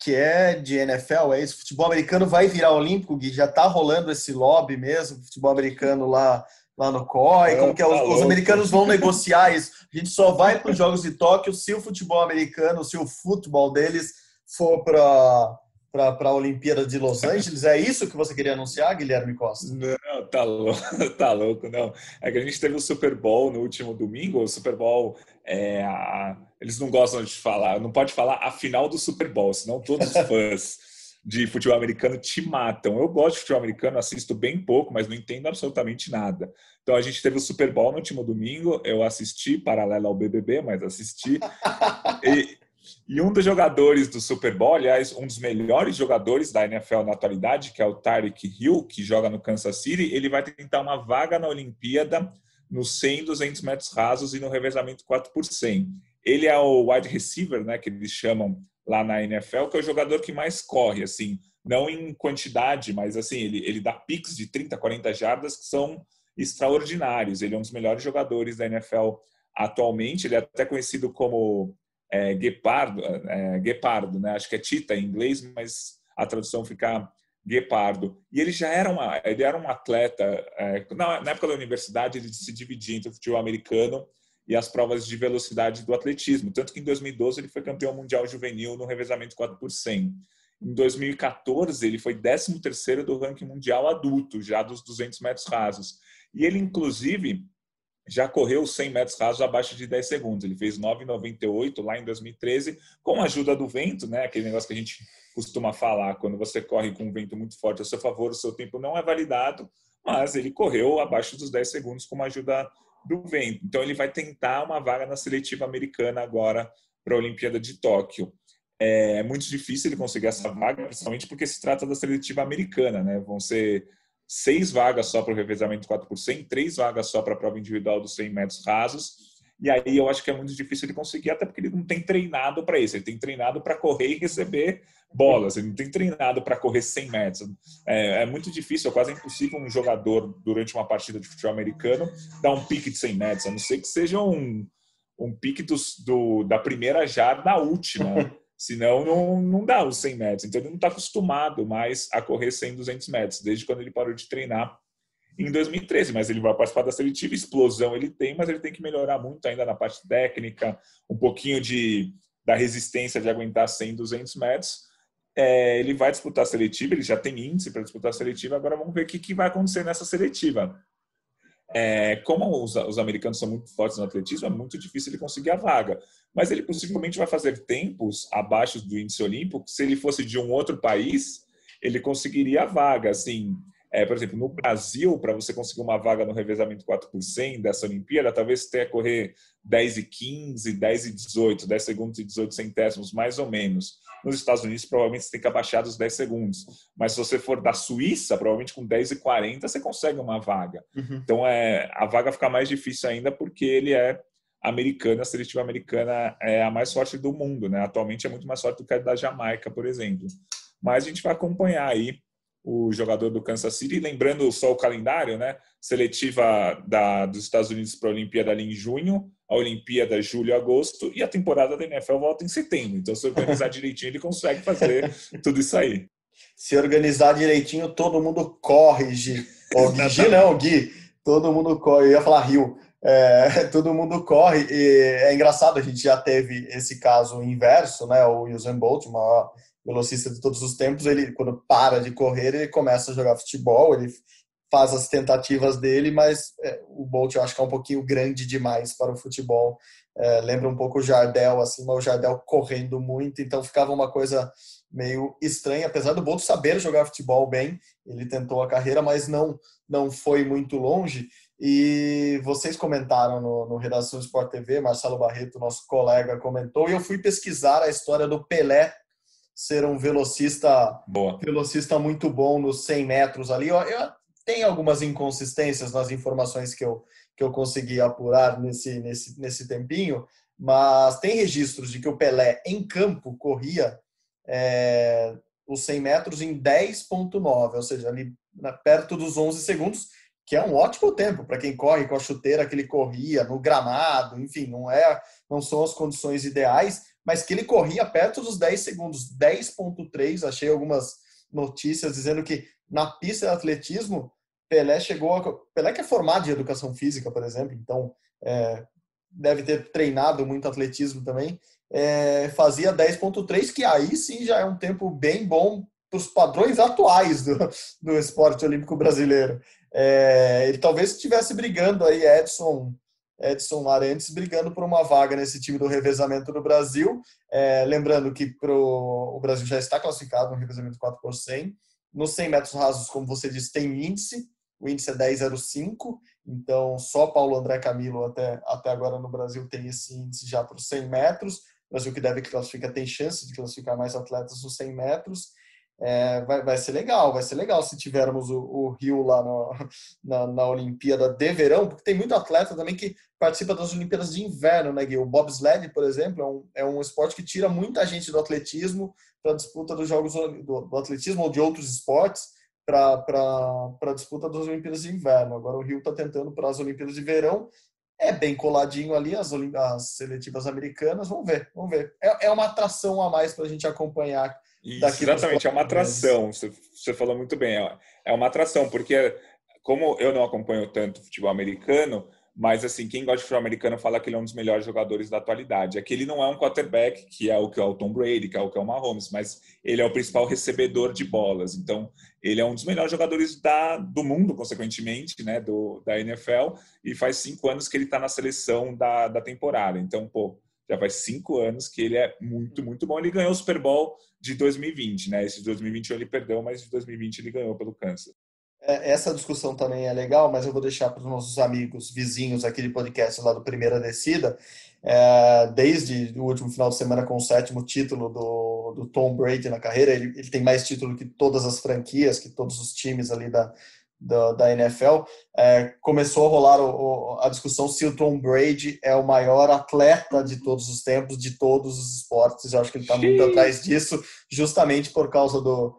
que é de NFL, é isso? Futebol americano vai virar olímpico, Gui? Já está rolando esse lobby mesmo, futebol americano lá lá no COI, como que é, os, tá os, americanos vão negociar isso. A gente só vai para os Jogos de Tóquio se o futebol americano, se o futebol deles for para para a Olimpíada de Los Angeles. É isso que você queria anunciar, Guilherme Costa? Não, tá louco, tá louco, não. É que a gente teve o Super Bowl no último domingo. O Super Bowl, é, a... eles não gostam de falar, não pode falar a final do Super Bowl, senão todos os fãs de futebol americano te matam. Eu gosto de futebol americano, assisto bem pouco, mas não entendo absolutamente nada. Então a gente teve o Super Bowl no último domingo, eu assisti, paralelo ao BBB, mas assisti. e, e, um dos jogadores do Super Bowl, aliás, um dos melhores jogadores da NFL na atualidade, que é o Tyreek Hill, que joga no Kansas City, ele vai tentar uma vaga na Olimpíada nos 100, 200 metros rasos e no revezamento 4 por 100. Ele é o wide receiver, né, que eles chamam lá na NFL, que é o jogador que mais corre, assim, não em quantidade, mas assim, ele, ele dá picks de 30, 40 jardas que são extraordinários. Ele é um dos melhores jogadores da NFL atualmente, ele é até conhecido como é, Guepardo, é, Guepardo, né? Acho que é Tita em inglês, mas a tradução fica Guepardo. E ele já era, uma, ele era um atleta, é, na, na época da universidade ele se dividia entre o futebol americano e as provas de velocidade do atletismo. Tanto que em 2012 ele foi campeão mundial juvenil no revezamento 4 por 100. Em 2014 ele foi 13º do ranking mundial adulto, já dos 200 metros rasos. E ele, inclusive, já correu 100 metros rasos abaixo de 10 segundos. Ele fez 9,98 lá em 2013, com a ajuda do vento, né? aquele negócio que a gente costuma falar, quando você corre com um vento muito forte a seu favor, o seu tempo não é validado, mas ele correu abaixo dos 10 segundos com a ajuda do vento. Então ele vai tentar uma vaga na seletiva americana agora para a Olimpíada de Tóquio. É muito difícil ele conseguir essa vaga, principalmente porque se trata da seletiva americana, né? Vão ser seis vagas só para o revezamento 4 por 100, três vagas só para a prova individual dos 100 metros rasos. E aí eu acho que é muito difícil ele conseguir, até porque ele não tem treinado para isso. Ele tem treinado para correr e receber bolas. Ele não tem treinado para correr 100 metros. É, é, muito difícil, é quase impossível um jogador, durante uma partida de futebol americano, dar um pique de 100 metros, a não ser que seja um, um pique dos, do, da primeira jarda da última. Senão, não, não dá os 100 metros. Então, ele não está acostumado mais a correr 100, 200 metros, desde quando ele parou de treinar em 2013. Mas ele vai participar da seletiva, explosão ele tem, mas ele tem que melhorar muito ainda na parte técnica, um pouquinho de, da resistência de aguentar 100, 200 metros é, ele vai disputar a seletiva, ele já tem índice para disputar a seletiva, agora vamos ver o que, que vai acontecer nessa seletiva. É, como os, os, americanos são muito fortes no atletismo, é muito difícil ele conseguir a vaga. Mas ele possivelmente vai fazer tempos abaixo do índice olímpico. Se ele fosse de um outro país, ele conseguiria a vaga. Assim, é, por exemplo, no Brasil, para você conseguir uma vaga no revezamento 4 por 100 dessa Olimpíada, talvez tenha que correr 10 e 15, 10 e 18, 10 segundos e 18 centésimos, mais ou menos. Nos Estados Unidos, provavelmente você tem que abaixar dos 10 segundos. Mas se você for da Suíça, provavelmente com 10 e 40 você consegue uma vaga. Uhum. Então, é, a vaga fica mais difícil ainda porque ele é americana, a seletiva americana é a mais forte do mundo, né? Atualmente é muito mais forte do que a da Jamaica, por exemplo. Mas a gente vai acompanhar aí o jogador do Kansas City. Lembrando só o calendário, né? Seletiva da, dos Estados Unidos para a Olimpíada ali em junho, a Olimpíada julho e agosto, e a temporada da NFL volta em setembro. Então, se organizar direitinho, ele consegue fazer tudo isso aí. Se organizar direitinho, todo mundo corre, Gi. Oh, Gi não, Gui. Todo mundo corre. Eu ia falar Rio. É, todo mundo corre. E é engraçado, a gente já teve esse caso inverso, né? O Usain Bolt, o maior velocista de todos os tempos, ele quando para de correr, ele começa a jogar futebol, ele faz as tentativas dele, mas é, o Bolt eu acho que é um pouquinho grande demais para o futebol. É, lembra um pouco o Jardel, assim, mas o Jardel correndo muito, então ficava uma coisa meio estranha, apesar do Bolt saber jogar futebol bem, ele tentou a carreira, mas não não foi muito longe. E vocês comentaram no, no Redação Sport TV, Marcelo Barreto, nosso colega, comentou, e eu fui pesquisar a história do Pelé ser um velocista, Boa. velocista muito bom nos 100 metros ali. Eu, eu tenho algumas inconsistências nas informações que eu, que eu consegui apurar nesse, nesse, nesse tempinho, mas tem registros de que o Pelé em campo corria é, os 100 metros em 10,9, ou seja, ali perto dos 11 segundos, que é um ótimo tempo para quem corre com a chuteira que ele corria no gramado, enfim, não é, não são as condições ideais, mas que ele corria perto dos 10 segundos, 10.3, achei algumas notícias dizendo que na pista de atletismo, Pelé chegou a... Pelé que é formado em educação física, por exemplo, então é, deve ter treinado muito atletismo também, é, fazia 10.3, que aí sim já é um tempo bem bom para os padrões atuais do, do esporte olímpico brasileiro. É, ele talvez estivesse brigando aí, Edson Edson Arantes brigando por uma vaga nesse time do revezamento do Brasil. É, lembrando que pro, o Brasil já está classificado no revezamento 4 por 100. Nos 100 metros rasos, como você disse, tem índice. O índice é 10,05. Então, só Paulo André Camilo até, até agora no Brasil tem esse índice já para os 100 metros. O Brasil que deve classificar tem chance de classificar mais atletas nos 100 metros. É, vai, vai ser legal, vai ser legal se tivermos o, o Rio lá no, na, na Olimpíada de verão, porque tem muito atleta também que participa das Olimpíadas de inverno, né, Gui? O bobsled, por exemplo, é um, é um esporte que tira muita gente do atletismo para disputa dos Jogos do, do atletismo ou de outros esportes para a disputa das Olimpíadas de inverno. Agora o Rio está tentando para as Olimpíadas de verão. É bem coladinho ali as, as seletivas americanas. Vamos ver, vamos ver. É, é uma atração a mais para a gente acompanhar isso, exatamente, é uma atração. Você, você falou muito bem. É, é uma atração, porque como eu não acompanho tanto futebol americano, mas assim, quem gosta de futebol americano fala que ele é um dos melhores jogadores da atualidade. É que ele não é um quarterback, que é o que é o Tom Brady, que é o que é o Mahomes, mas ele é o principal recebedor de bolas. Então, ele é um dos melhores jogadores da, do mundo, consequentemente, né, do, da NFL, e faz cinco anos que ele está na seleção da, da temporada. Então, pô, já faz cinco anos que ele é muito, muito bom. Ele ganhou o Super Bowl de 2020, né? Esse de 2021 ele perdeu, mas de 2020 ele ganhou pelo câncer. É, essa discussão também é legal, mas eu vou deixar para os nossos amigos vizinhos aqui de podcast lá do Primeira Descida. É, desde o último final de semana com o sétimo título do, do Tom Brady na carreira, ele, ele tem mais título que todas as franquias, que todos os times ali da, da, da NFL, é, começou a rolar o, o, a discussão se o Tom Brady é o maior atleta de todos os tempos, de todos os esportes. Eu acho que ele está muito atrás disso, justamente por causa do.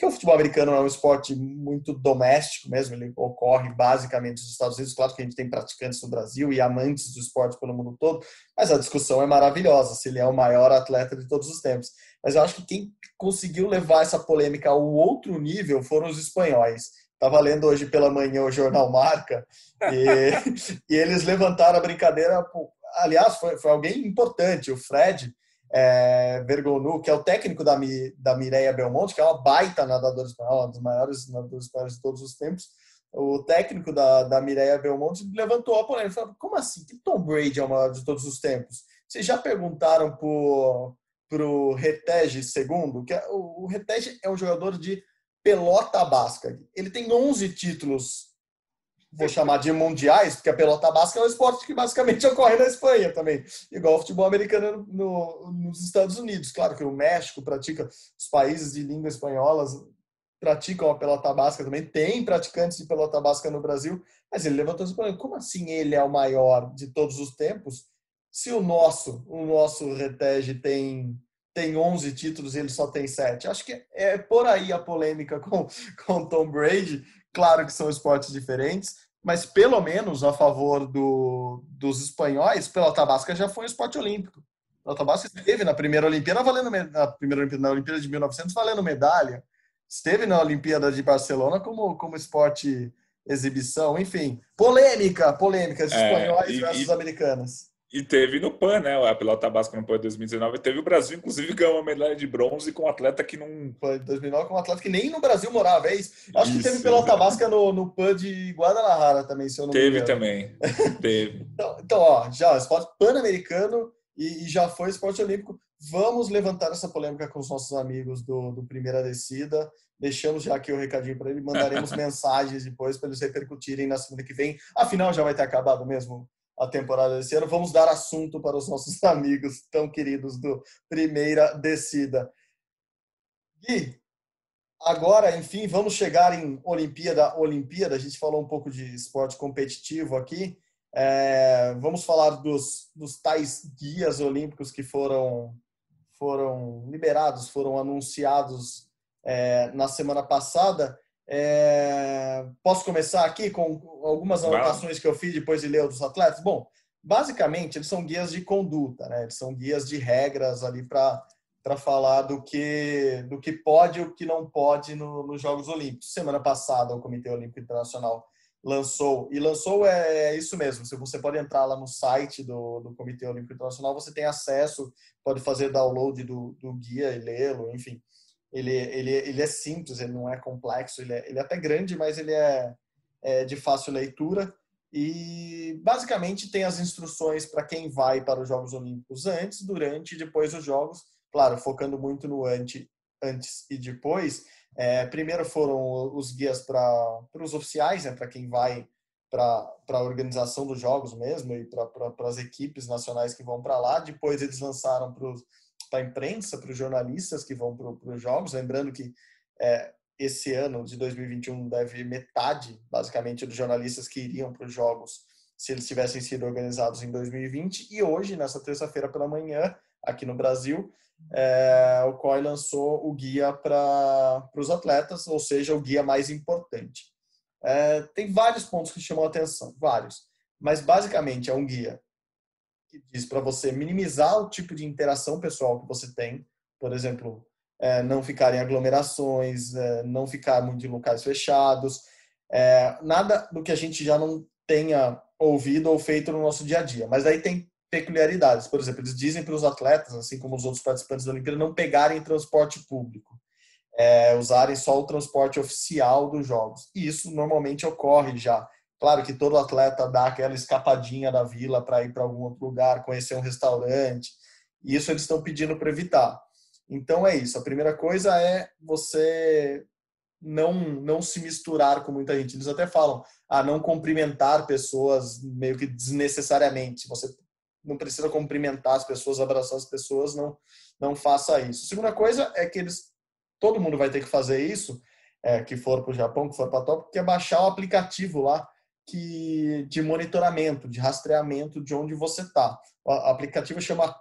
Que o futebol americano é um esporte muito doméstico mesmo, ele ocorre basicamente nos Estados Unidos. Claro que a gente tem praticantes no Brasil e amantes do esporte pelo mundo todo, mas a discussão é maravilhosa se ele é o maior atleta de todos os tempos. Mas eu acho que quem conseguiu levar essa polêmica ao outro nível foram os espanhóis Estava lendo hoje pela manhã o jornal Marca e, e eles levantaram a brincadeira. Aliás, foi, foi alguém importante, o Fred é, Vergonu, que é o técnico da, da Mireia Belmonte, que é uma baita nadadora espanhola, uma das maiores nadadoras espanholas de todos os tempos. o técnico da, da Mireia Belmonte levantou a polêmica. Falou, como assim? Que Tom Brady é o maior de todos os tempos? Vocês já perguntaram pro, pro Retege segundo? Que é, o, o Retege é um jogador de pelota basca. Ele tem 11 títulos, vou chamar de mundiais, porque a pelota basca é um esporte que basicamente ocorre na Espanha também, igual o futebol americano no, nos Estados Unidos. Claro que o México pratica, os países de língua espanhola praticam a pelota basca também, tem praticantes de pelota basca no Brasil, mas ele levantou esse problema. Como assim ele é o maior de todos os tempos? Se o nosso, o nosso Retege tem tem 11 títulos e ele só tem 7. Acho que é por aí a polêmica com com Tom Brady. Claro que são esportes diferentes, mas pelo menos a favor do, dos espanhóis, pelota basca já foi um esporte olímpico. Pelota basca esteve na primeira Olimpíada valendo na primeira Olimpíada, na Olimpíada de 1900 valendo medalha esteve na Olimpíada de Barcelona como, como esporte exibição, enfim. Polêmica, polêmica, é, espanhóis e, versus e, americanas. E teve no PAN, né? A pelota basca no PAN de 2019. Teve o Brasil, inclusive, ganhou uma medalha de bronze com um atleta que não. PAN de 2009 com um atleta que nem no Brasil morava, é isso? Acho isso, que teve pelota basca no, no PAN de Guadalajara também, se eu não Teve também. teve. Então, então, ó, já, esporte pan-americano e, e já foi esporte olímpico. Vamos levantar essa polêmica com os nossos amigos do, do Primeira Descida. Deixamos já aqui o recadinho para ele. Mandaremos mensagens depois para eles repercutirem na semana que vem. Afinal, já vai ter acabado mesmo a temporada desse ano. Vamos dar assunto para os nossos amigos tão queridos do Primeira Descida. Gui, agora, enfim, vamos chegar em Olimpíada. Olimpíada, a gente falou um pouco de esporte competitivo aqui. É, vamos falar dos, dos tais guias olímpicos que foram foram liberados, foram anunciados é, na semana passada. É, posso começar aqui com algumas anotações que eu fiz depois de ler dos atletas? Bom, basicamente eles são guias de conduta, né? Eles são guias de regras ali para para falar do que do que pode e o que não pode no, nos Jogos Olímpicos. Semana passada o Comitê Olímpico Internacional lançou. E lançou é, é isso mesmo. Se você pode entrar lá no site do, do Comitê Olímpico Internacional, você tem acesso, pode fazer download do, do guia e lê-lo, enfim. Ele, ele, ele é simples, ele não é complexo, ele é, ele é até grande, mas ele é, é de fácil leitura. E basicamente tem as instruções para quem vai para os Jogos Olímpicos antes, durante e depois dos Jogos. Claro, focando muito no antes, antes e depois, é, primeiro foram os guias para os oficiais, né, para quem vai para a organização dos jogos mesmo e para as equipes nacionais que vão para lá. Depois eles lançaram para a imprensa, para os jornalistas que vão para os jogos. Lembrando que é, esse ano de 2021 deve metade, basicamente, dos jornalistas que iriam para os jogos se eles tivessem sido organizados em 2020. E hoje, nessa terça-feira pela manhã, aqui no Brasil, é, o COI lançou o guia para os atletas, ou seja, o guia mais importante. É, tem vários pontos que chamam a atenção, vários, mas basicamente é um guia que diz para você minimizar o tipo de interação pessoal que você tem, por exemplo, é, não ficar em aglomerações, é, não ficar muito em locais fechados, é, nada do que a gente já não tenha ouvido ou feito no nosso dia a dia. Mas aí tem peculiaridades. Por exemplo, eles dizem para os atletas, assim como os outros participantes da Olimpíada, não pegarem transporte público, é, usarem só o transporte oficial dos Jogos. E isso normalmente ocorre já. Claro que todo atleta dá aquela escapadinha da vila para ir para algum outro lugar, conhecer um restaurante. E isso eles estão pedindo para evitar. Então é isso. A primeira coisa é você não não se misturar com muita gente. Eles até falam a ah, não cumprimentar pessoas meio que desnecessariamente. Você não precisa cumprimentar as pessoas, abraçar as pessoas, não, não faça isso. A segunda coisa é que eles, todo mundo vai ter que fazer isso, é, que for para o Japão, que for para a Tóquio, que é baixar o aplicativo lá que, de monitoramento, de rastreamento de onde você está. O aplicativo chama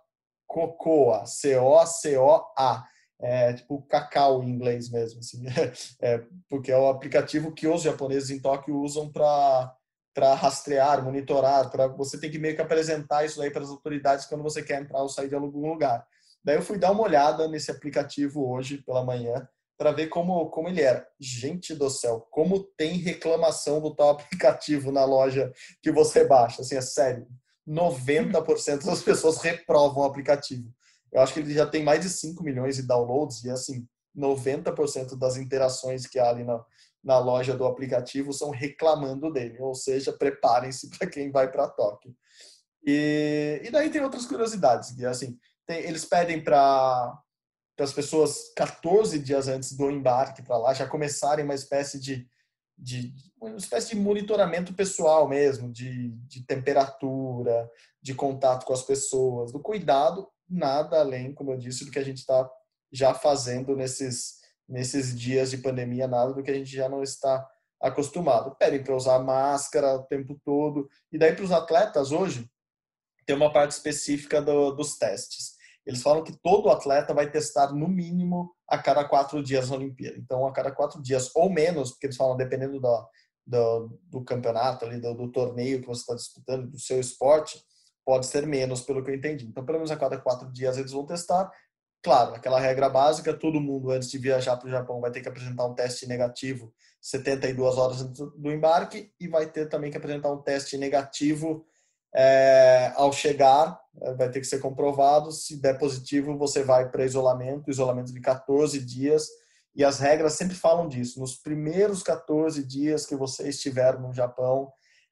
COCOA, C-O-C-O-A. É tipo cacau em inglês mesmo, assim. É, porque é o aplicativo que os japoneses em Tóquio usam para para rastrear, monitorar, para você tem que meio que apresentar isso aí para as autoridades quando você quer entrar ou sair de algum lugar. Daí eu fui dar uma olhada nesse aplicativo hoje pela manhã para ver como, como ele era. Gente do céu, como tem reclamação do tal aplicativo na loja que você baixa. Assim, é sério. 90% das pessoas reprovam o aplicativo. Eu acho que ele já tem mais de 5 milhões de downloads e, assim, 90% das interações que há ali no, na loja do aplicativo são reclamando dele, ou seja, preparem-se para quem vai para Tóquio. E, e daí tem outras curiosidades, que assim, tem, eles pedem para as pessoas 14 dias antes do embarque para lá já começarem uma espécie de, de uma espécie de monitoramento pessoal mesmo, de, de temperatura, de contato com as pessoas, do cuidado, nada além, como eu disse, do que a gente está já fazendo nesses, nesses dias de pandemia, nada do que a gente já não está acostumado. Pedem para usar máscara o tempo todo. E daí para os atletas hoje, tem uma parte específica do, dos testes. Eles falam que todo atleta vai testar no mínimo a cada quatro dias na Olimpíada. Então, a cada quatro dias ou menos, porque eles falam dependendo do, do, do campeonato, ali, do, do torneio que você está disputando, do seu esporte, pode ser menos, pelo que eu entendi. Então, pelo menos a cada quatro dias eles vão testar. Claro, aquela regra básica, todo mundo antes de viajar para o Japão vai ter que apresentar um teste negativo 72 horas antes do embarque e vai ter também que apresentar um teste negativo é, ao chegar, é, vai ter que ser comprovado. Se der positivo, você vai para isolamento, isolamento de 14 dias. E as regras sempre falam disso. Nos primeiros 14 dias que você estiver no Japão,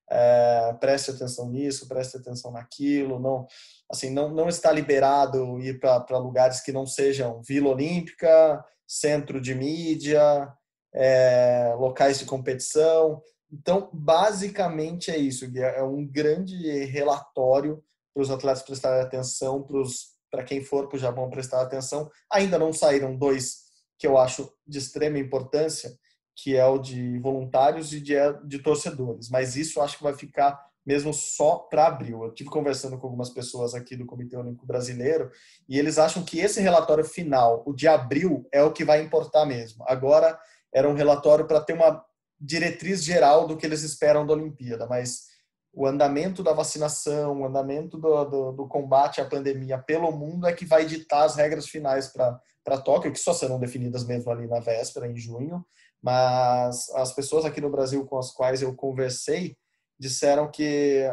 é, preste atenção nisso, preste atenção naquilo. Não, assim, não, não está liberado ir para lugares que não sejam Vila Olímpica, centro de mídia, é, locais de competição. Então, basicamente é isso, é um grande relatório para os atletas prestarem atenção, para quem for para o Japão prestar atenção. Ainda não saíram dois que eu acho de extrema importância, que é o de voluntários e de, de torcedores. Mas isso acho que vai ficar mesmo só para abril. Eu tive conversando com algumas pessoas aqui do Comitê Olímpico Brasileiro e eles acham que esse relatório final, o de abril, é o que vai importar mesmo. Agora era um relatório para ter uma diretriz geral do que eles esperam da Olimpíada, mas o andamento da vacinação, o andamento do, do, do combate à pandemia pelo mundo é que vai ditar as regras finais para Tóquio, que só serão definidas mesmo ali na véspera, em junho. Mas as pessoas aqui no Brasil com as quais eu conversei disseram que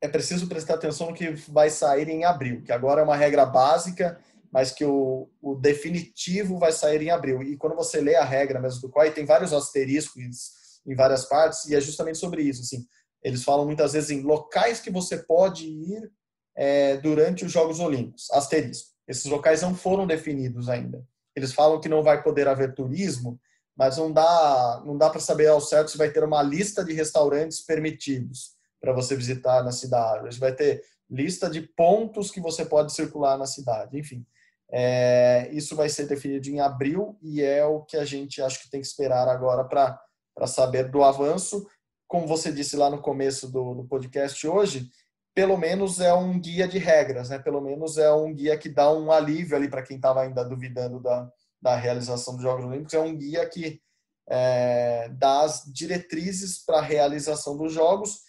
é preciso prestar atenção no que vai sair em abril, que agora é uma regra básica mas que o, o, definitivo vai sair em abril. E quando você lê a regra mesmo do COI, tem vários asteriscos em várias partes, e é justamente sobre isso. Assim, eles falam muitas vezes em locais que você pode ir é, durante os Jogos Olímpicos, asterisco. Esses locais não foram definidos ainda. Eles falam que não vai poder haver turismo, mas não dá, não dá para saber ao certo se vai ter uma lista de restaurantes permitidos para você visitar na cidade. Vai ter lista de pontos que você pode circular na cidade. Enfim, é, isso vai ser definido em abril e é o que a gente acho que tem que esperar agora para saber do avanço. Como você disse lá no começo do, do podcast hoje, pelo menos é um guia de regras, né? Pelo menos é um guia que dá um alívio ali para quem estava ainda duvidando da, da realização dos Jogos Olímpicos. É um guia que é, dá as diretrizes para a realização dos Jogos.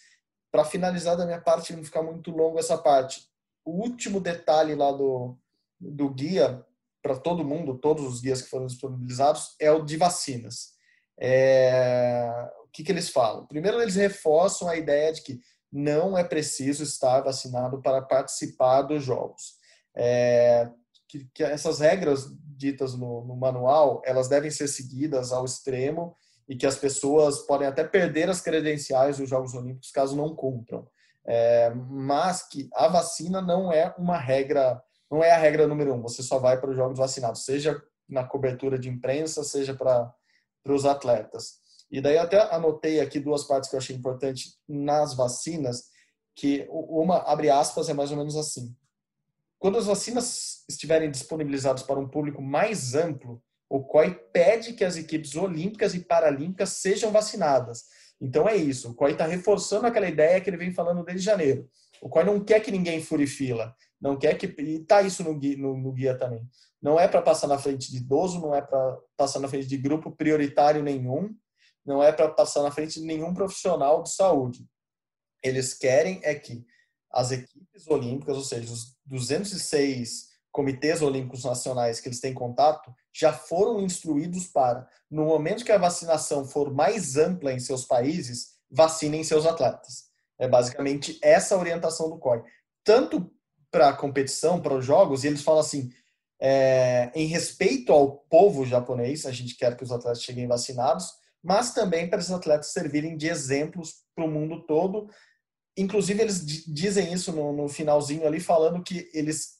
Para finalizar da minha parte, não ficar muito longo essa parte. O último detalhe lá do, do guia para todo mundo, todos os guias que foram disponibilizados, é o de vacinas. É... O que, que eles falam? Primeiro, eles reforçam a ideia de que não é preciso estar vacinado para participar dos jogos. É... Que, que, essas regras ditas no, no manual, elas devem ser seguidas ao extremo e que as pessoas podem até perder as credenciais dos Jogos Olímpicos caso não cumpram. É, mas que a vacina não é uma regra não é a regra número um. Você só vai para os jogos vacinados, seja na cobertura de imprensa, seja para os atletas. E daí até anotei aqui duas partes que eu achei importante nas vacinas, que uma, abre aspas, é mais ou menos assim. Quando as vacinas estiverem disponibilizadas para um público mais amplo, o COI pede que as equipes olímpicas e paralímpicas sejam vacinadas. Então é isso. O COI está reforçando aquela ideia que ele vem falando desde janeiro. O COI não quer que ninguém fure fila não quer que e tá isso no guia, no, no guia também. Não é para passar na frente de idoso, não é para passar na frente de grupo prioritário nenhum, não é para passar na frente de nenhum profissional de saúde. Eles querem é que as equipes olímpicas, ou seja, os 206 comitês olímpicos nacionais que eles têm contato, já foram instruídos para, no momento que a vacinação for mais ampla em seus países, vacinem seus atletas. É basicamente essa a orientação do COI. Tanto para a competição, para os jogos, e eles falam assim: é, em respeito ao povo japonês, a gente quer que os atletas cheguem vacinados, mas também para esses atletas servirem de exemplos para o mundo todo. Inclusive, eles dizem isso no, no finalzinho ali, falando que eles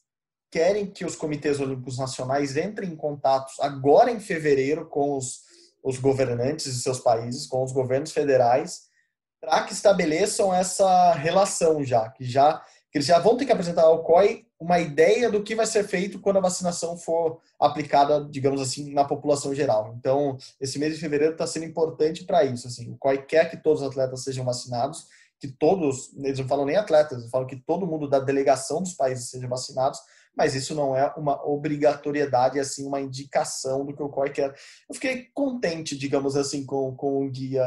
querem que os comitês olímpicos nacionais entrem em contato agora em fevereiro com os, os governantes de seus países, com os governos federais, para que estabeleçam essa relação já, que já que eles já vão ter que apresentar ao COI uma ideia do que vai ser feito quando a vacinação for aplicada, digamos assim, na população geral. Então, esse mês de fevereiro está sendo importante para isso. Assim, o COI quer que todos os atletas sejam vacinados, que todos, eles não falam nem atletas, eles falam que todo mundo da delegação dos países sejam vacinados, mas isso não é uma obrigatoriedade, assim, uma indicação do que o COI quer. Eu fiquei contente, digamos assim, com, com o guia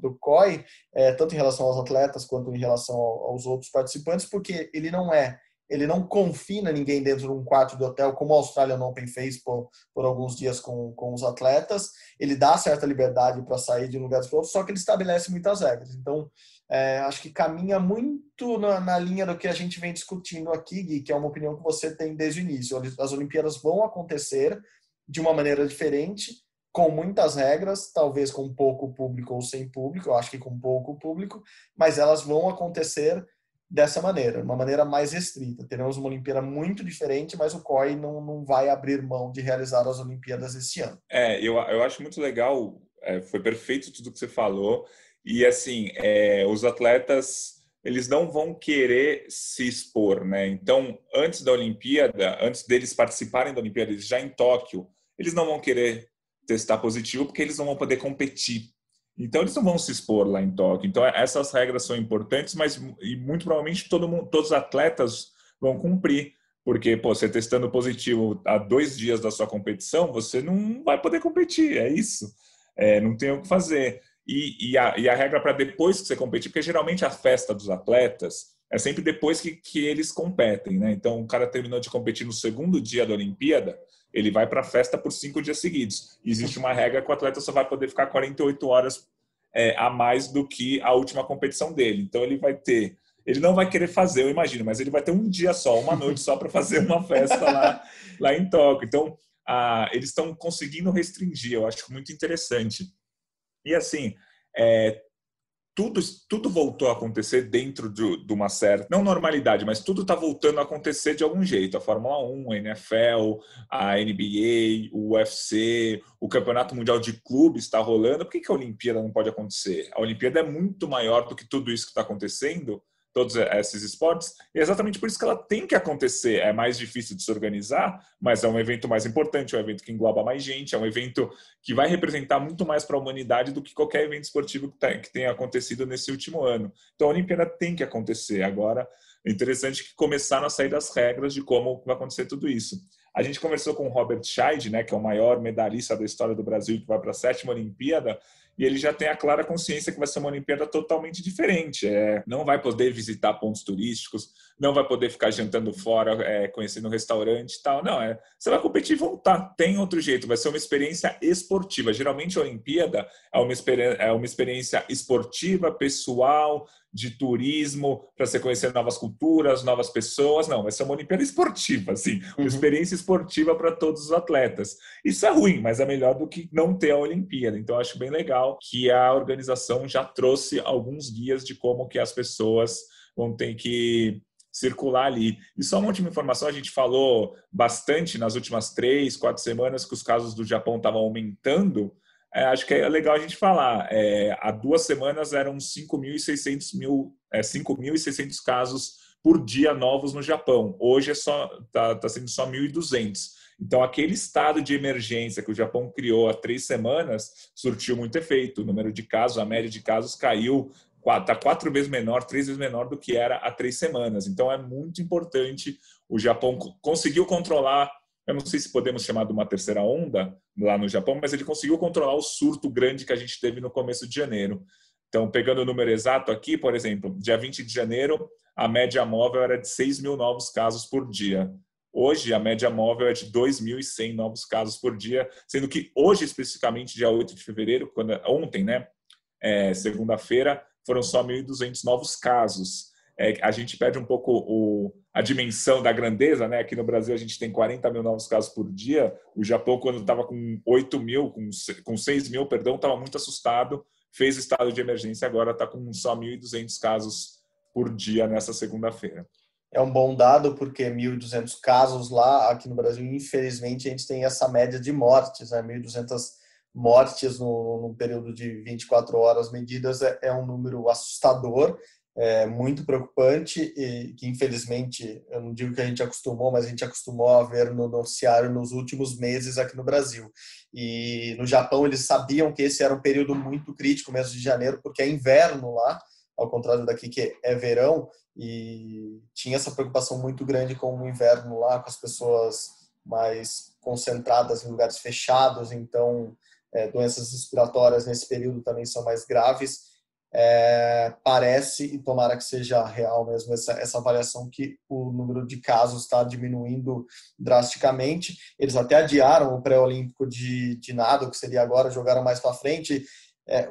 do COI, é, tanto em relação aos atletas quanto em relação aos outros participantes, porque ele não é ele não confina ninguém dentro de um quarto de hotel, como o Australian Open fez por, por alguns dias com, com os atletas. Ele dá certa liberdade para sair de um lugar para outro, só que ele estabelece muitas regras. Então, é, acho que caminha muito na, na, linha do que a gente vem discutindo aqui, Gui, que é uma opinião que você tem desde o início. As Olimpíadas vão acontecer de uma maneira diferente, com muitas regras, talvez com pouco público ou sem público, eu acho que com pouco público, mas elas vão acontecer dessa maneira, uma maneira mais restrita. Teremos uma Olimpíada muito diferente, mas o COI não, não vai abrir mão de realizar as Olimpíadas esse ano. É, eu, eu acho muito legal, é, foi perfeito tudo que você falou. E assim, é, os atletas eles não vão querer se expor, né? Então, antes da Olimpíada, antes deles participarem da Olimpíada, já em Tóquio, eles não vão querer testar positivo porque eles não vão poder competir. Então, eles não vão se expor lá em Tóquio. Então, essas regras são importantes, mas e muito provavelmente todo mundo, todos os atletas vão cumprir. Porque, pô, você testando positivo há dois dias da sua competição, você não vai poder competir, é isso. É, não tem o que fazer e, e, a, e a regra para depois que você competir, porque geralmente a festa dos atletas é sempre depois que, que eles competem, né? Então, o cara terminou de competir no segundo dia da Olimpíada, ele vai para a festa por cinco dias seguidos. existe uma regra que o atleta só vai poder ficar 48 horas é, a mais do que a última competição dele. Então, ele vai ter. Ele não vai querer fazer, eu imagino, mas ele vai ter um dia só, uma noite só para fazer uma festa lá, lá em Tóquio. Então, a, eles estão conseguindo restringir, eu acho muito interessante. E assim, é, tudo, tudo voltou a acontecer dentro de, de, uma certa, não normalidade, mas tudo está voltando a acontecer de algum jeito. A Fórmula 1, a NFL, a NBA, o UFC, o Campeonato Mundial de Clubes está rolando. Por que, que a Olimpíada não pode acontecer? A Olimpíada é muito maior do que tudo isso que está acontecendo todos esses esportes. E é exatamente por isso que ela tem que acontecer. É mais difícil de se organizar, mas é um evento mais importante, é um evento que engloba mais gente, é um evento que vai representar muito mais para a humanidade do que qualquer evento esportivo que, tá, que tenha acontecido nesse último ano. Então a Olimpíada tem que acontecer. Agora, é interessante que começaram a sair das regras de como vai acontecer tudo isso. A gente conversou com o Robert Scheid, né, que é o maior medalhista da história do Brasil, que vai para a sétima Olimpíada, e ele já tem a clara consciência que vai ser uma Olimpíada totalmente diferente. É, não vai poder visitar pontos turísticos, não vai poder ficar jantando fora, é, conhecendo um restaurante e tal. Não, é, você vai competir e voltar. Tem outro jeito, vai ser uma experiência esportiva. Geralmente a Olimpíada é uma, é uma experiência esportiva, pessoal, de turismo, para você conhecer novas culturas, novas pessoas. Não, vai ser uma Olimpíada esportiva, assim, uma uhum. experiência esportiva para todos os atletas. Isso é ruim, mas é melhor do que não ter a Olimpíada. Então, acho bem legal que a organização já trouxe alguns guias de como que as pessoas vão ter que circular ali. E só uma última informação, a gente falou bastante nas últimas três, quatro semanas que os casos do Japão estavam aumentando, é, acho que é legal a gente falar. É, há duas semanas eram 5.600 mil, é, 5.600 casos por dia novos no Japão. Hoje é só está tá sendo só 1.200. Então, aquele estado de emergência que o Japão criou há três semanas surtiu muito efeito. O número de casos, a média de casos caiu, está quatro vezes menor, três vezes menor do que era há três semanas. Então, é muito importante. O Japão conseguiu controlar eu não sei se podemos chamar de uma terceira onda lá no Japão, mas ele conseguiu controlar o surto grande que a gente teve no começo de janeiro. Então, pegando o número exato aqui, por exemplo, dia 20 de janeiro, a média móvel era de 6 mil novos casos por dia. Hoje, a média móvel é de 2.100 novos casos por dia, sendo que hoje, especificamente, dia 8 de fevereiro, quando, ontem, né, é, segunda-feira, foram só 1.200 novos casos. é, a gente perde um pouco o, a dimensão da grandeza, né? Aqui no Brasil a gente tem 40 mil novos casos por dia. O Japão, quando estava com 8 mil, com, com 6 mil, perdão, estava muito assustado, fez estado de emergência, agora está com só 1.200 casos por dia nessa segunda-feira. É um bom dado porque 1.200 casos lá, aqui no Brasil, infelizmente, a gente tem essa média de mortes, né? 1.200 mortes no, período de 24 horas medidas é, é um número assustador é, muito preocupante e que infelizmente eu não digo que a gente acostumou, mas a gente acostumou a ver no noticiário nos últimos meses aqui no Brasil. E no Japão eles sabiam que esse era um período muito crítico, mês de janeiro, porque é inverno lá, ao contrário daqui que é verão, e tinha essa preocupação muito grande com o inverno lá, com as pessoas mais concentradas em lugares fechados, então é, doenças respiratórias nesse período também são mais graves é, parece, e tomara que seja real mesmo, essa, essa avaliação que o número de casos está diminuindo drasticamente. Eles até adiaram o pré-olímpico de, de nado, que seria agora, jogaram mais para frente. É,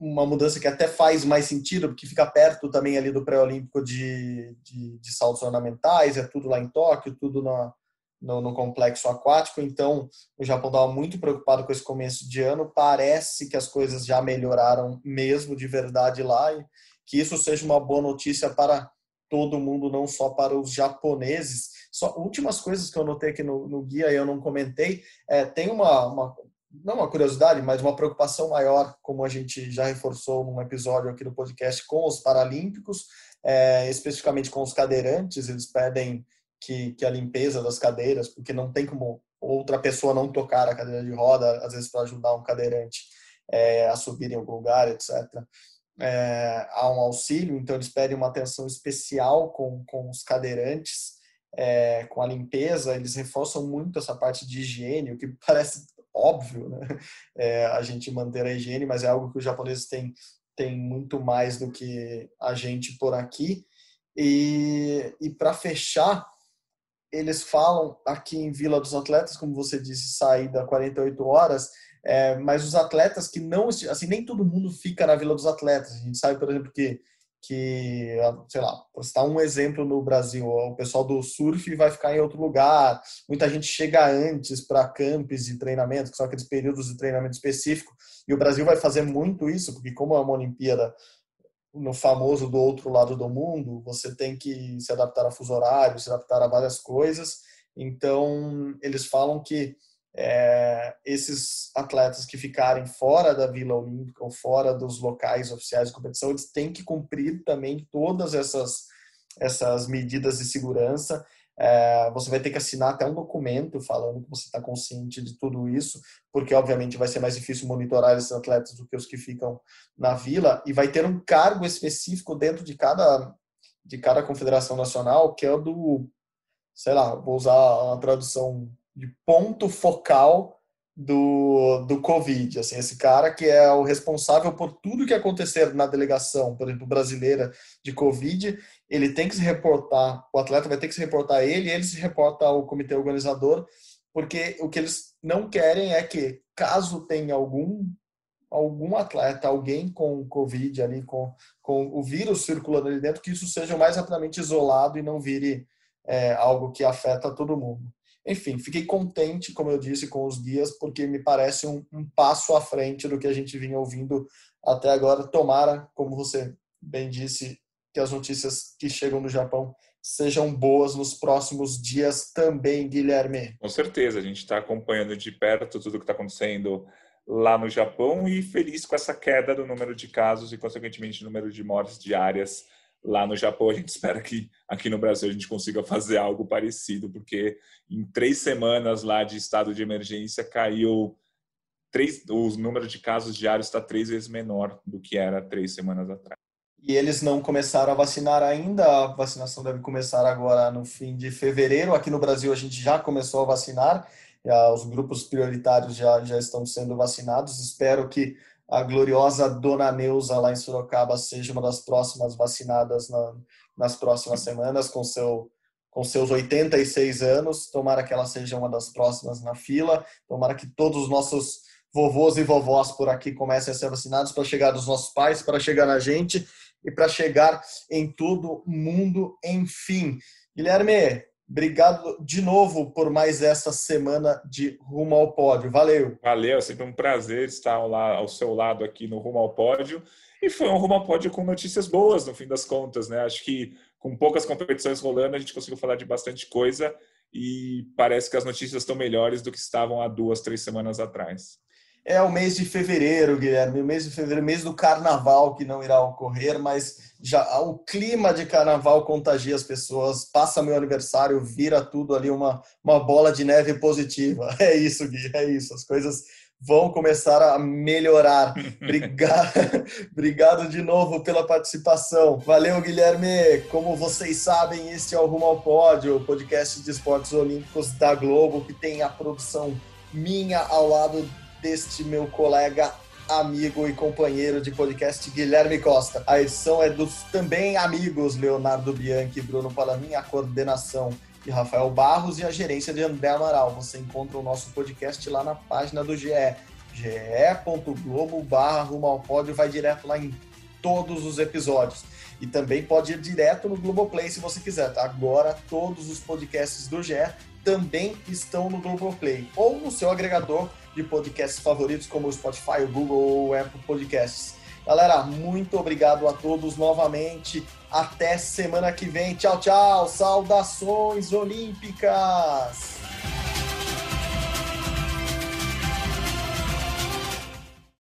uma mudança que até faz mais sentido, porque fica perto também ali do pré-olímpico de, de, de saltos ornamentais, é tudo lá em Tóquio, tudo na, no, no, complexo aquático. Então, o Japão estava muito preocupado com esse começo de ano. Parece que as coisas já melhoraram mesmo de verdade lá e que isso seja uma boa notícia para todo mundo, não só para os japoneses. Só últimas coisas que eu notei aqui no, no guia e eu não comentei. É, tem uma, uma não uma curiosidade, mas uma preocupação maior, como a gente já reforçou num episódio aqui do podcast com os paralímpicos, é, especificamente com os cadeirantes. Eles pedem que, que a limpeza das cadeiras, porque não tem como outra pessoa não tocar a cadeira de roda, às vezes para ajudar um cadeirante é, a subir em algum lugar, etc. É, há um auxílio, então eles pedem uma atenção especial com, com os cadeirantes, é, com a limpeza, eles reforçam muito essa parte de higiene, o que parece óbvio, né? É, a gente manter a higiene, mas é algo que os japoneses têm, têm muito mais do que a gente por aqui. E, e para fechar, eles falam aqui em Vila dos Atletas, como você disse, saída 48 horas, é, mas os atletas que não, assim, nem todo mundo fica na Vila dos Atletas. A gente sabe, por exemplo, que, que sei lá, está um exemplo no Brasil, o pessoal do surf vai ficar em outro lugar, muita gente chega antes para campos e treinamentos, que são aqueles períodos de treinamento específico, e o Brasil vai fazer muito isso, porque como é uma Olimpíada no famoso do outro lado do mundo, você tem que se adaptar a fuso horário, se adaptar a várias coisas. Então, eles falam que é, esses atletas que ficarem fora da Vila Olímpica ou fora dos locais oficiais de competição, eles têm que cumprir também todas essas, essas medidas de segurança é, você vai ter que assinar até um documento falando que você está consciente de tudo isso, porque obviamente vai ser mais difícil monitorar esses atletas do que os que ficam na vila, e vai ter um cargo específico dentro de cada, de cada confederação nacional, que é o do, sei lá, vou usar a tradução de ponto focal do, do Covid. Assim, esse cara que é o responsável por tudo que acontecer na delegação, por exemplo, brasileira de Covid, ele tem que se reportar, o atleta vai ter que se reportar a ele, ele se reporta ao comitê organizador, porque o que eles não querem é que, caso tenha algum algum atleta, alguém com Covid ali, com, com o vírus circulando ali dentro, que isso seja mais rapidamente isolado e não vire é, algo que afeta todo mundo. Enfim, fiquei contente, como eu disse, com os guias, porque me parece um, um passo à frente do que a gente vinha ouvindo até agora. Tomara, como você bem disse, que as notícias que chegam do Japão sejam boas nos próximos dias também, Guilherme. Com certeza, a gente está acompanhando de perto tudo o que está acontecendo lá no Japão e feliz com essa queda do número de casos e, consequentemente, número de mortes diárias lá no Japão. A gente espera que aqui no Brasil a gente consiga fazer algo parecido, porque em três semanas lá de estado de emergência caiu três, o número de casos diários está três vezes menor do que era três semanas atrás. E eles não começaram a vacinar ainda. A vacinação deve começar agora no fim de fevereiro. Aqui no Brasil a gente já começou a vacinar. Já, os grupos prioritários já, já estão sendo vacinados. Espero que a gloriosa Dona Neuza lá em Sorocaba seja uma das próximas vacinadas na, nas próximas semanas com seu com seus 86 anos. Tomara que ela seja uma das próximas na fila. Tomara que todos os nossos vovôs e vovós por aqui comecem a ser vacinados para chegar dos nossos pais, para chegar na gente e para chegar em todo mundo, enfim. Guilherme, obrigado de novo por mais essa semana de Rumo ao Pódio. Valeu. Valeu, é sempre um prazer estar lá ao seu lado aqui no Rumo ao Pódio. E foi um Rumo ao Pódio com notícias boas, no fim das contas, né? Acho que com poucas competições rolando, a gente conseguiu falar de bastante coisa e parece que as notícias estão melhores do que estavam há duas, três semanas atrás. É o mês de fevereiro, Guilherme, o mês de fevereiro, mês do carnaval que não irá ocorrer, mas já o clima de carnaval contagia as pessoas. Passa meu aniversário, vira tudo ali uma, uma bola de neve positiva. É isso, Gui, é isso. As coisas vão começar a melhorar. Obrigado, obrigado de novo pela participação. Valeu, Guilherme. Como vocês sabem, este é o Rumo ao Pódio, o podcast de esportes olímpicos da Globo, que tem a produção minha ao lado deste meu colega amigo e companheiro de podcast Guilherme Costa. A edição é dos também amigos Leonardo Bianchi Bruno Palamin, a coordenação de Rafael Barros e a gerência de André Amaral. Você encontra o nosso podcast lá na página do GE, ge.globo vai direto lá em todos os episódios. E também pode ir direto no Globoplay se você quiser, tá? Agora todos os podcasts do GE também estão no Globoplay ou no seu agregador de podcasts favoritos como o Spotify, o Google ou o Apple Podcasts. Galera, muito obrigado a todos novamente. Até semana que vem. Tchau, tchau. Saudações olímpicas!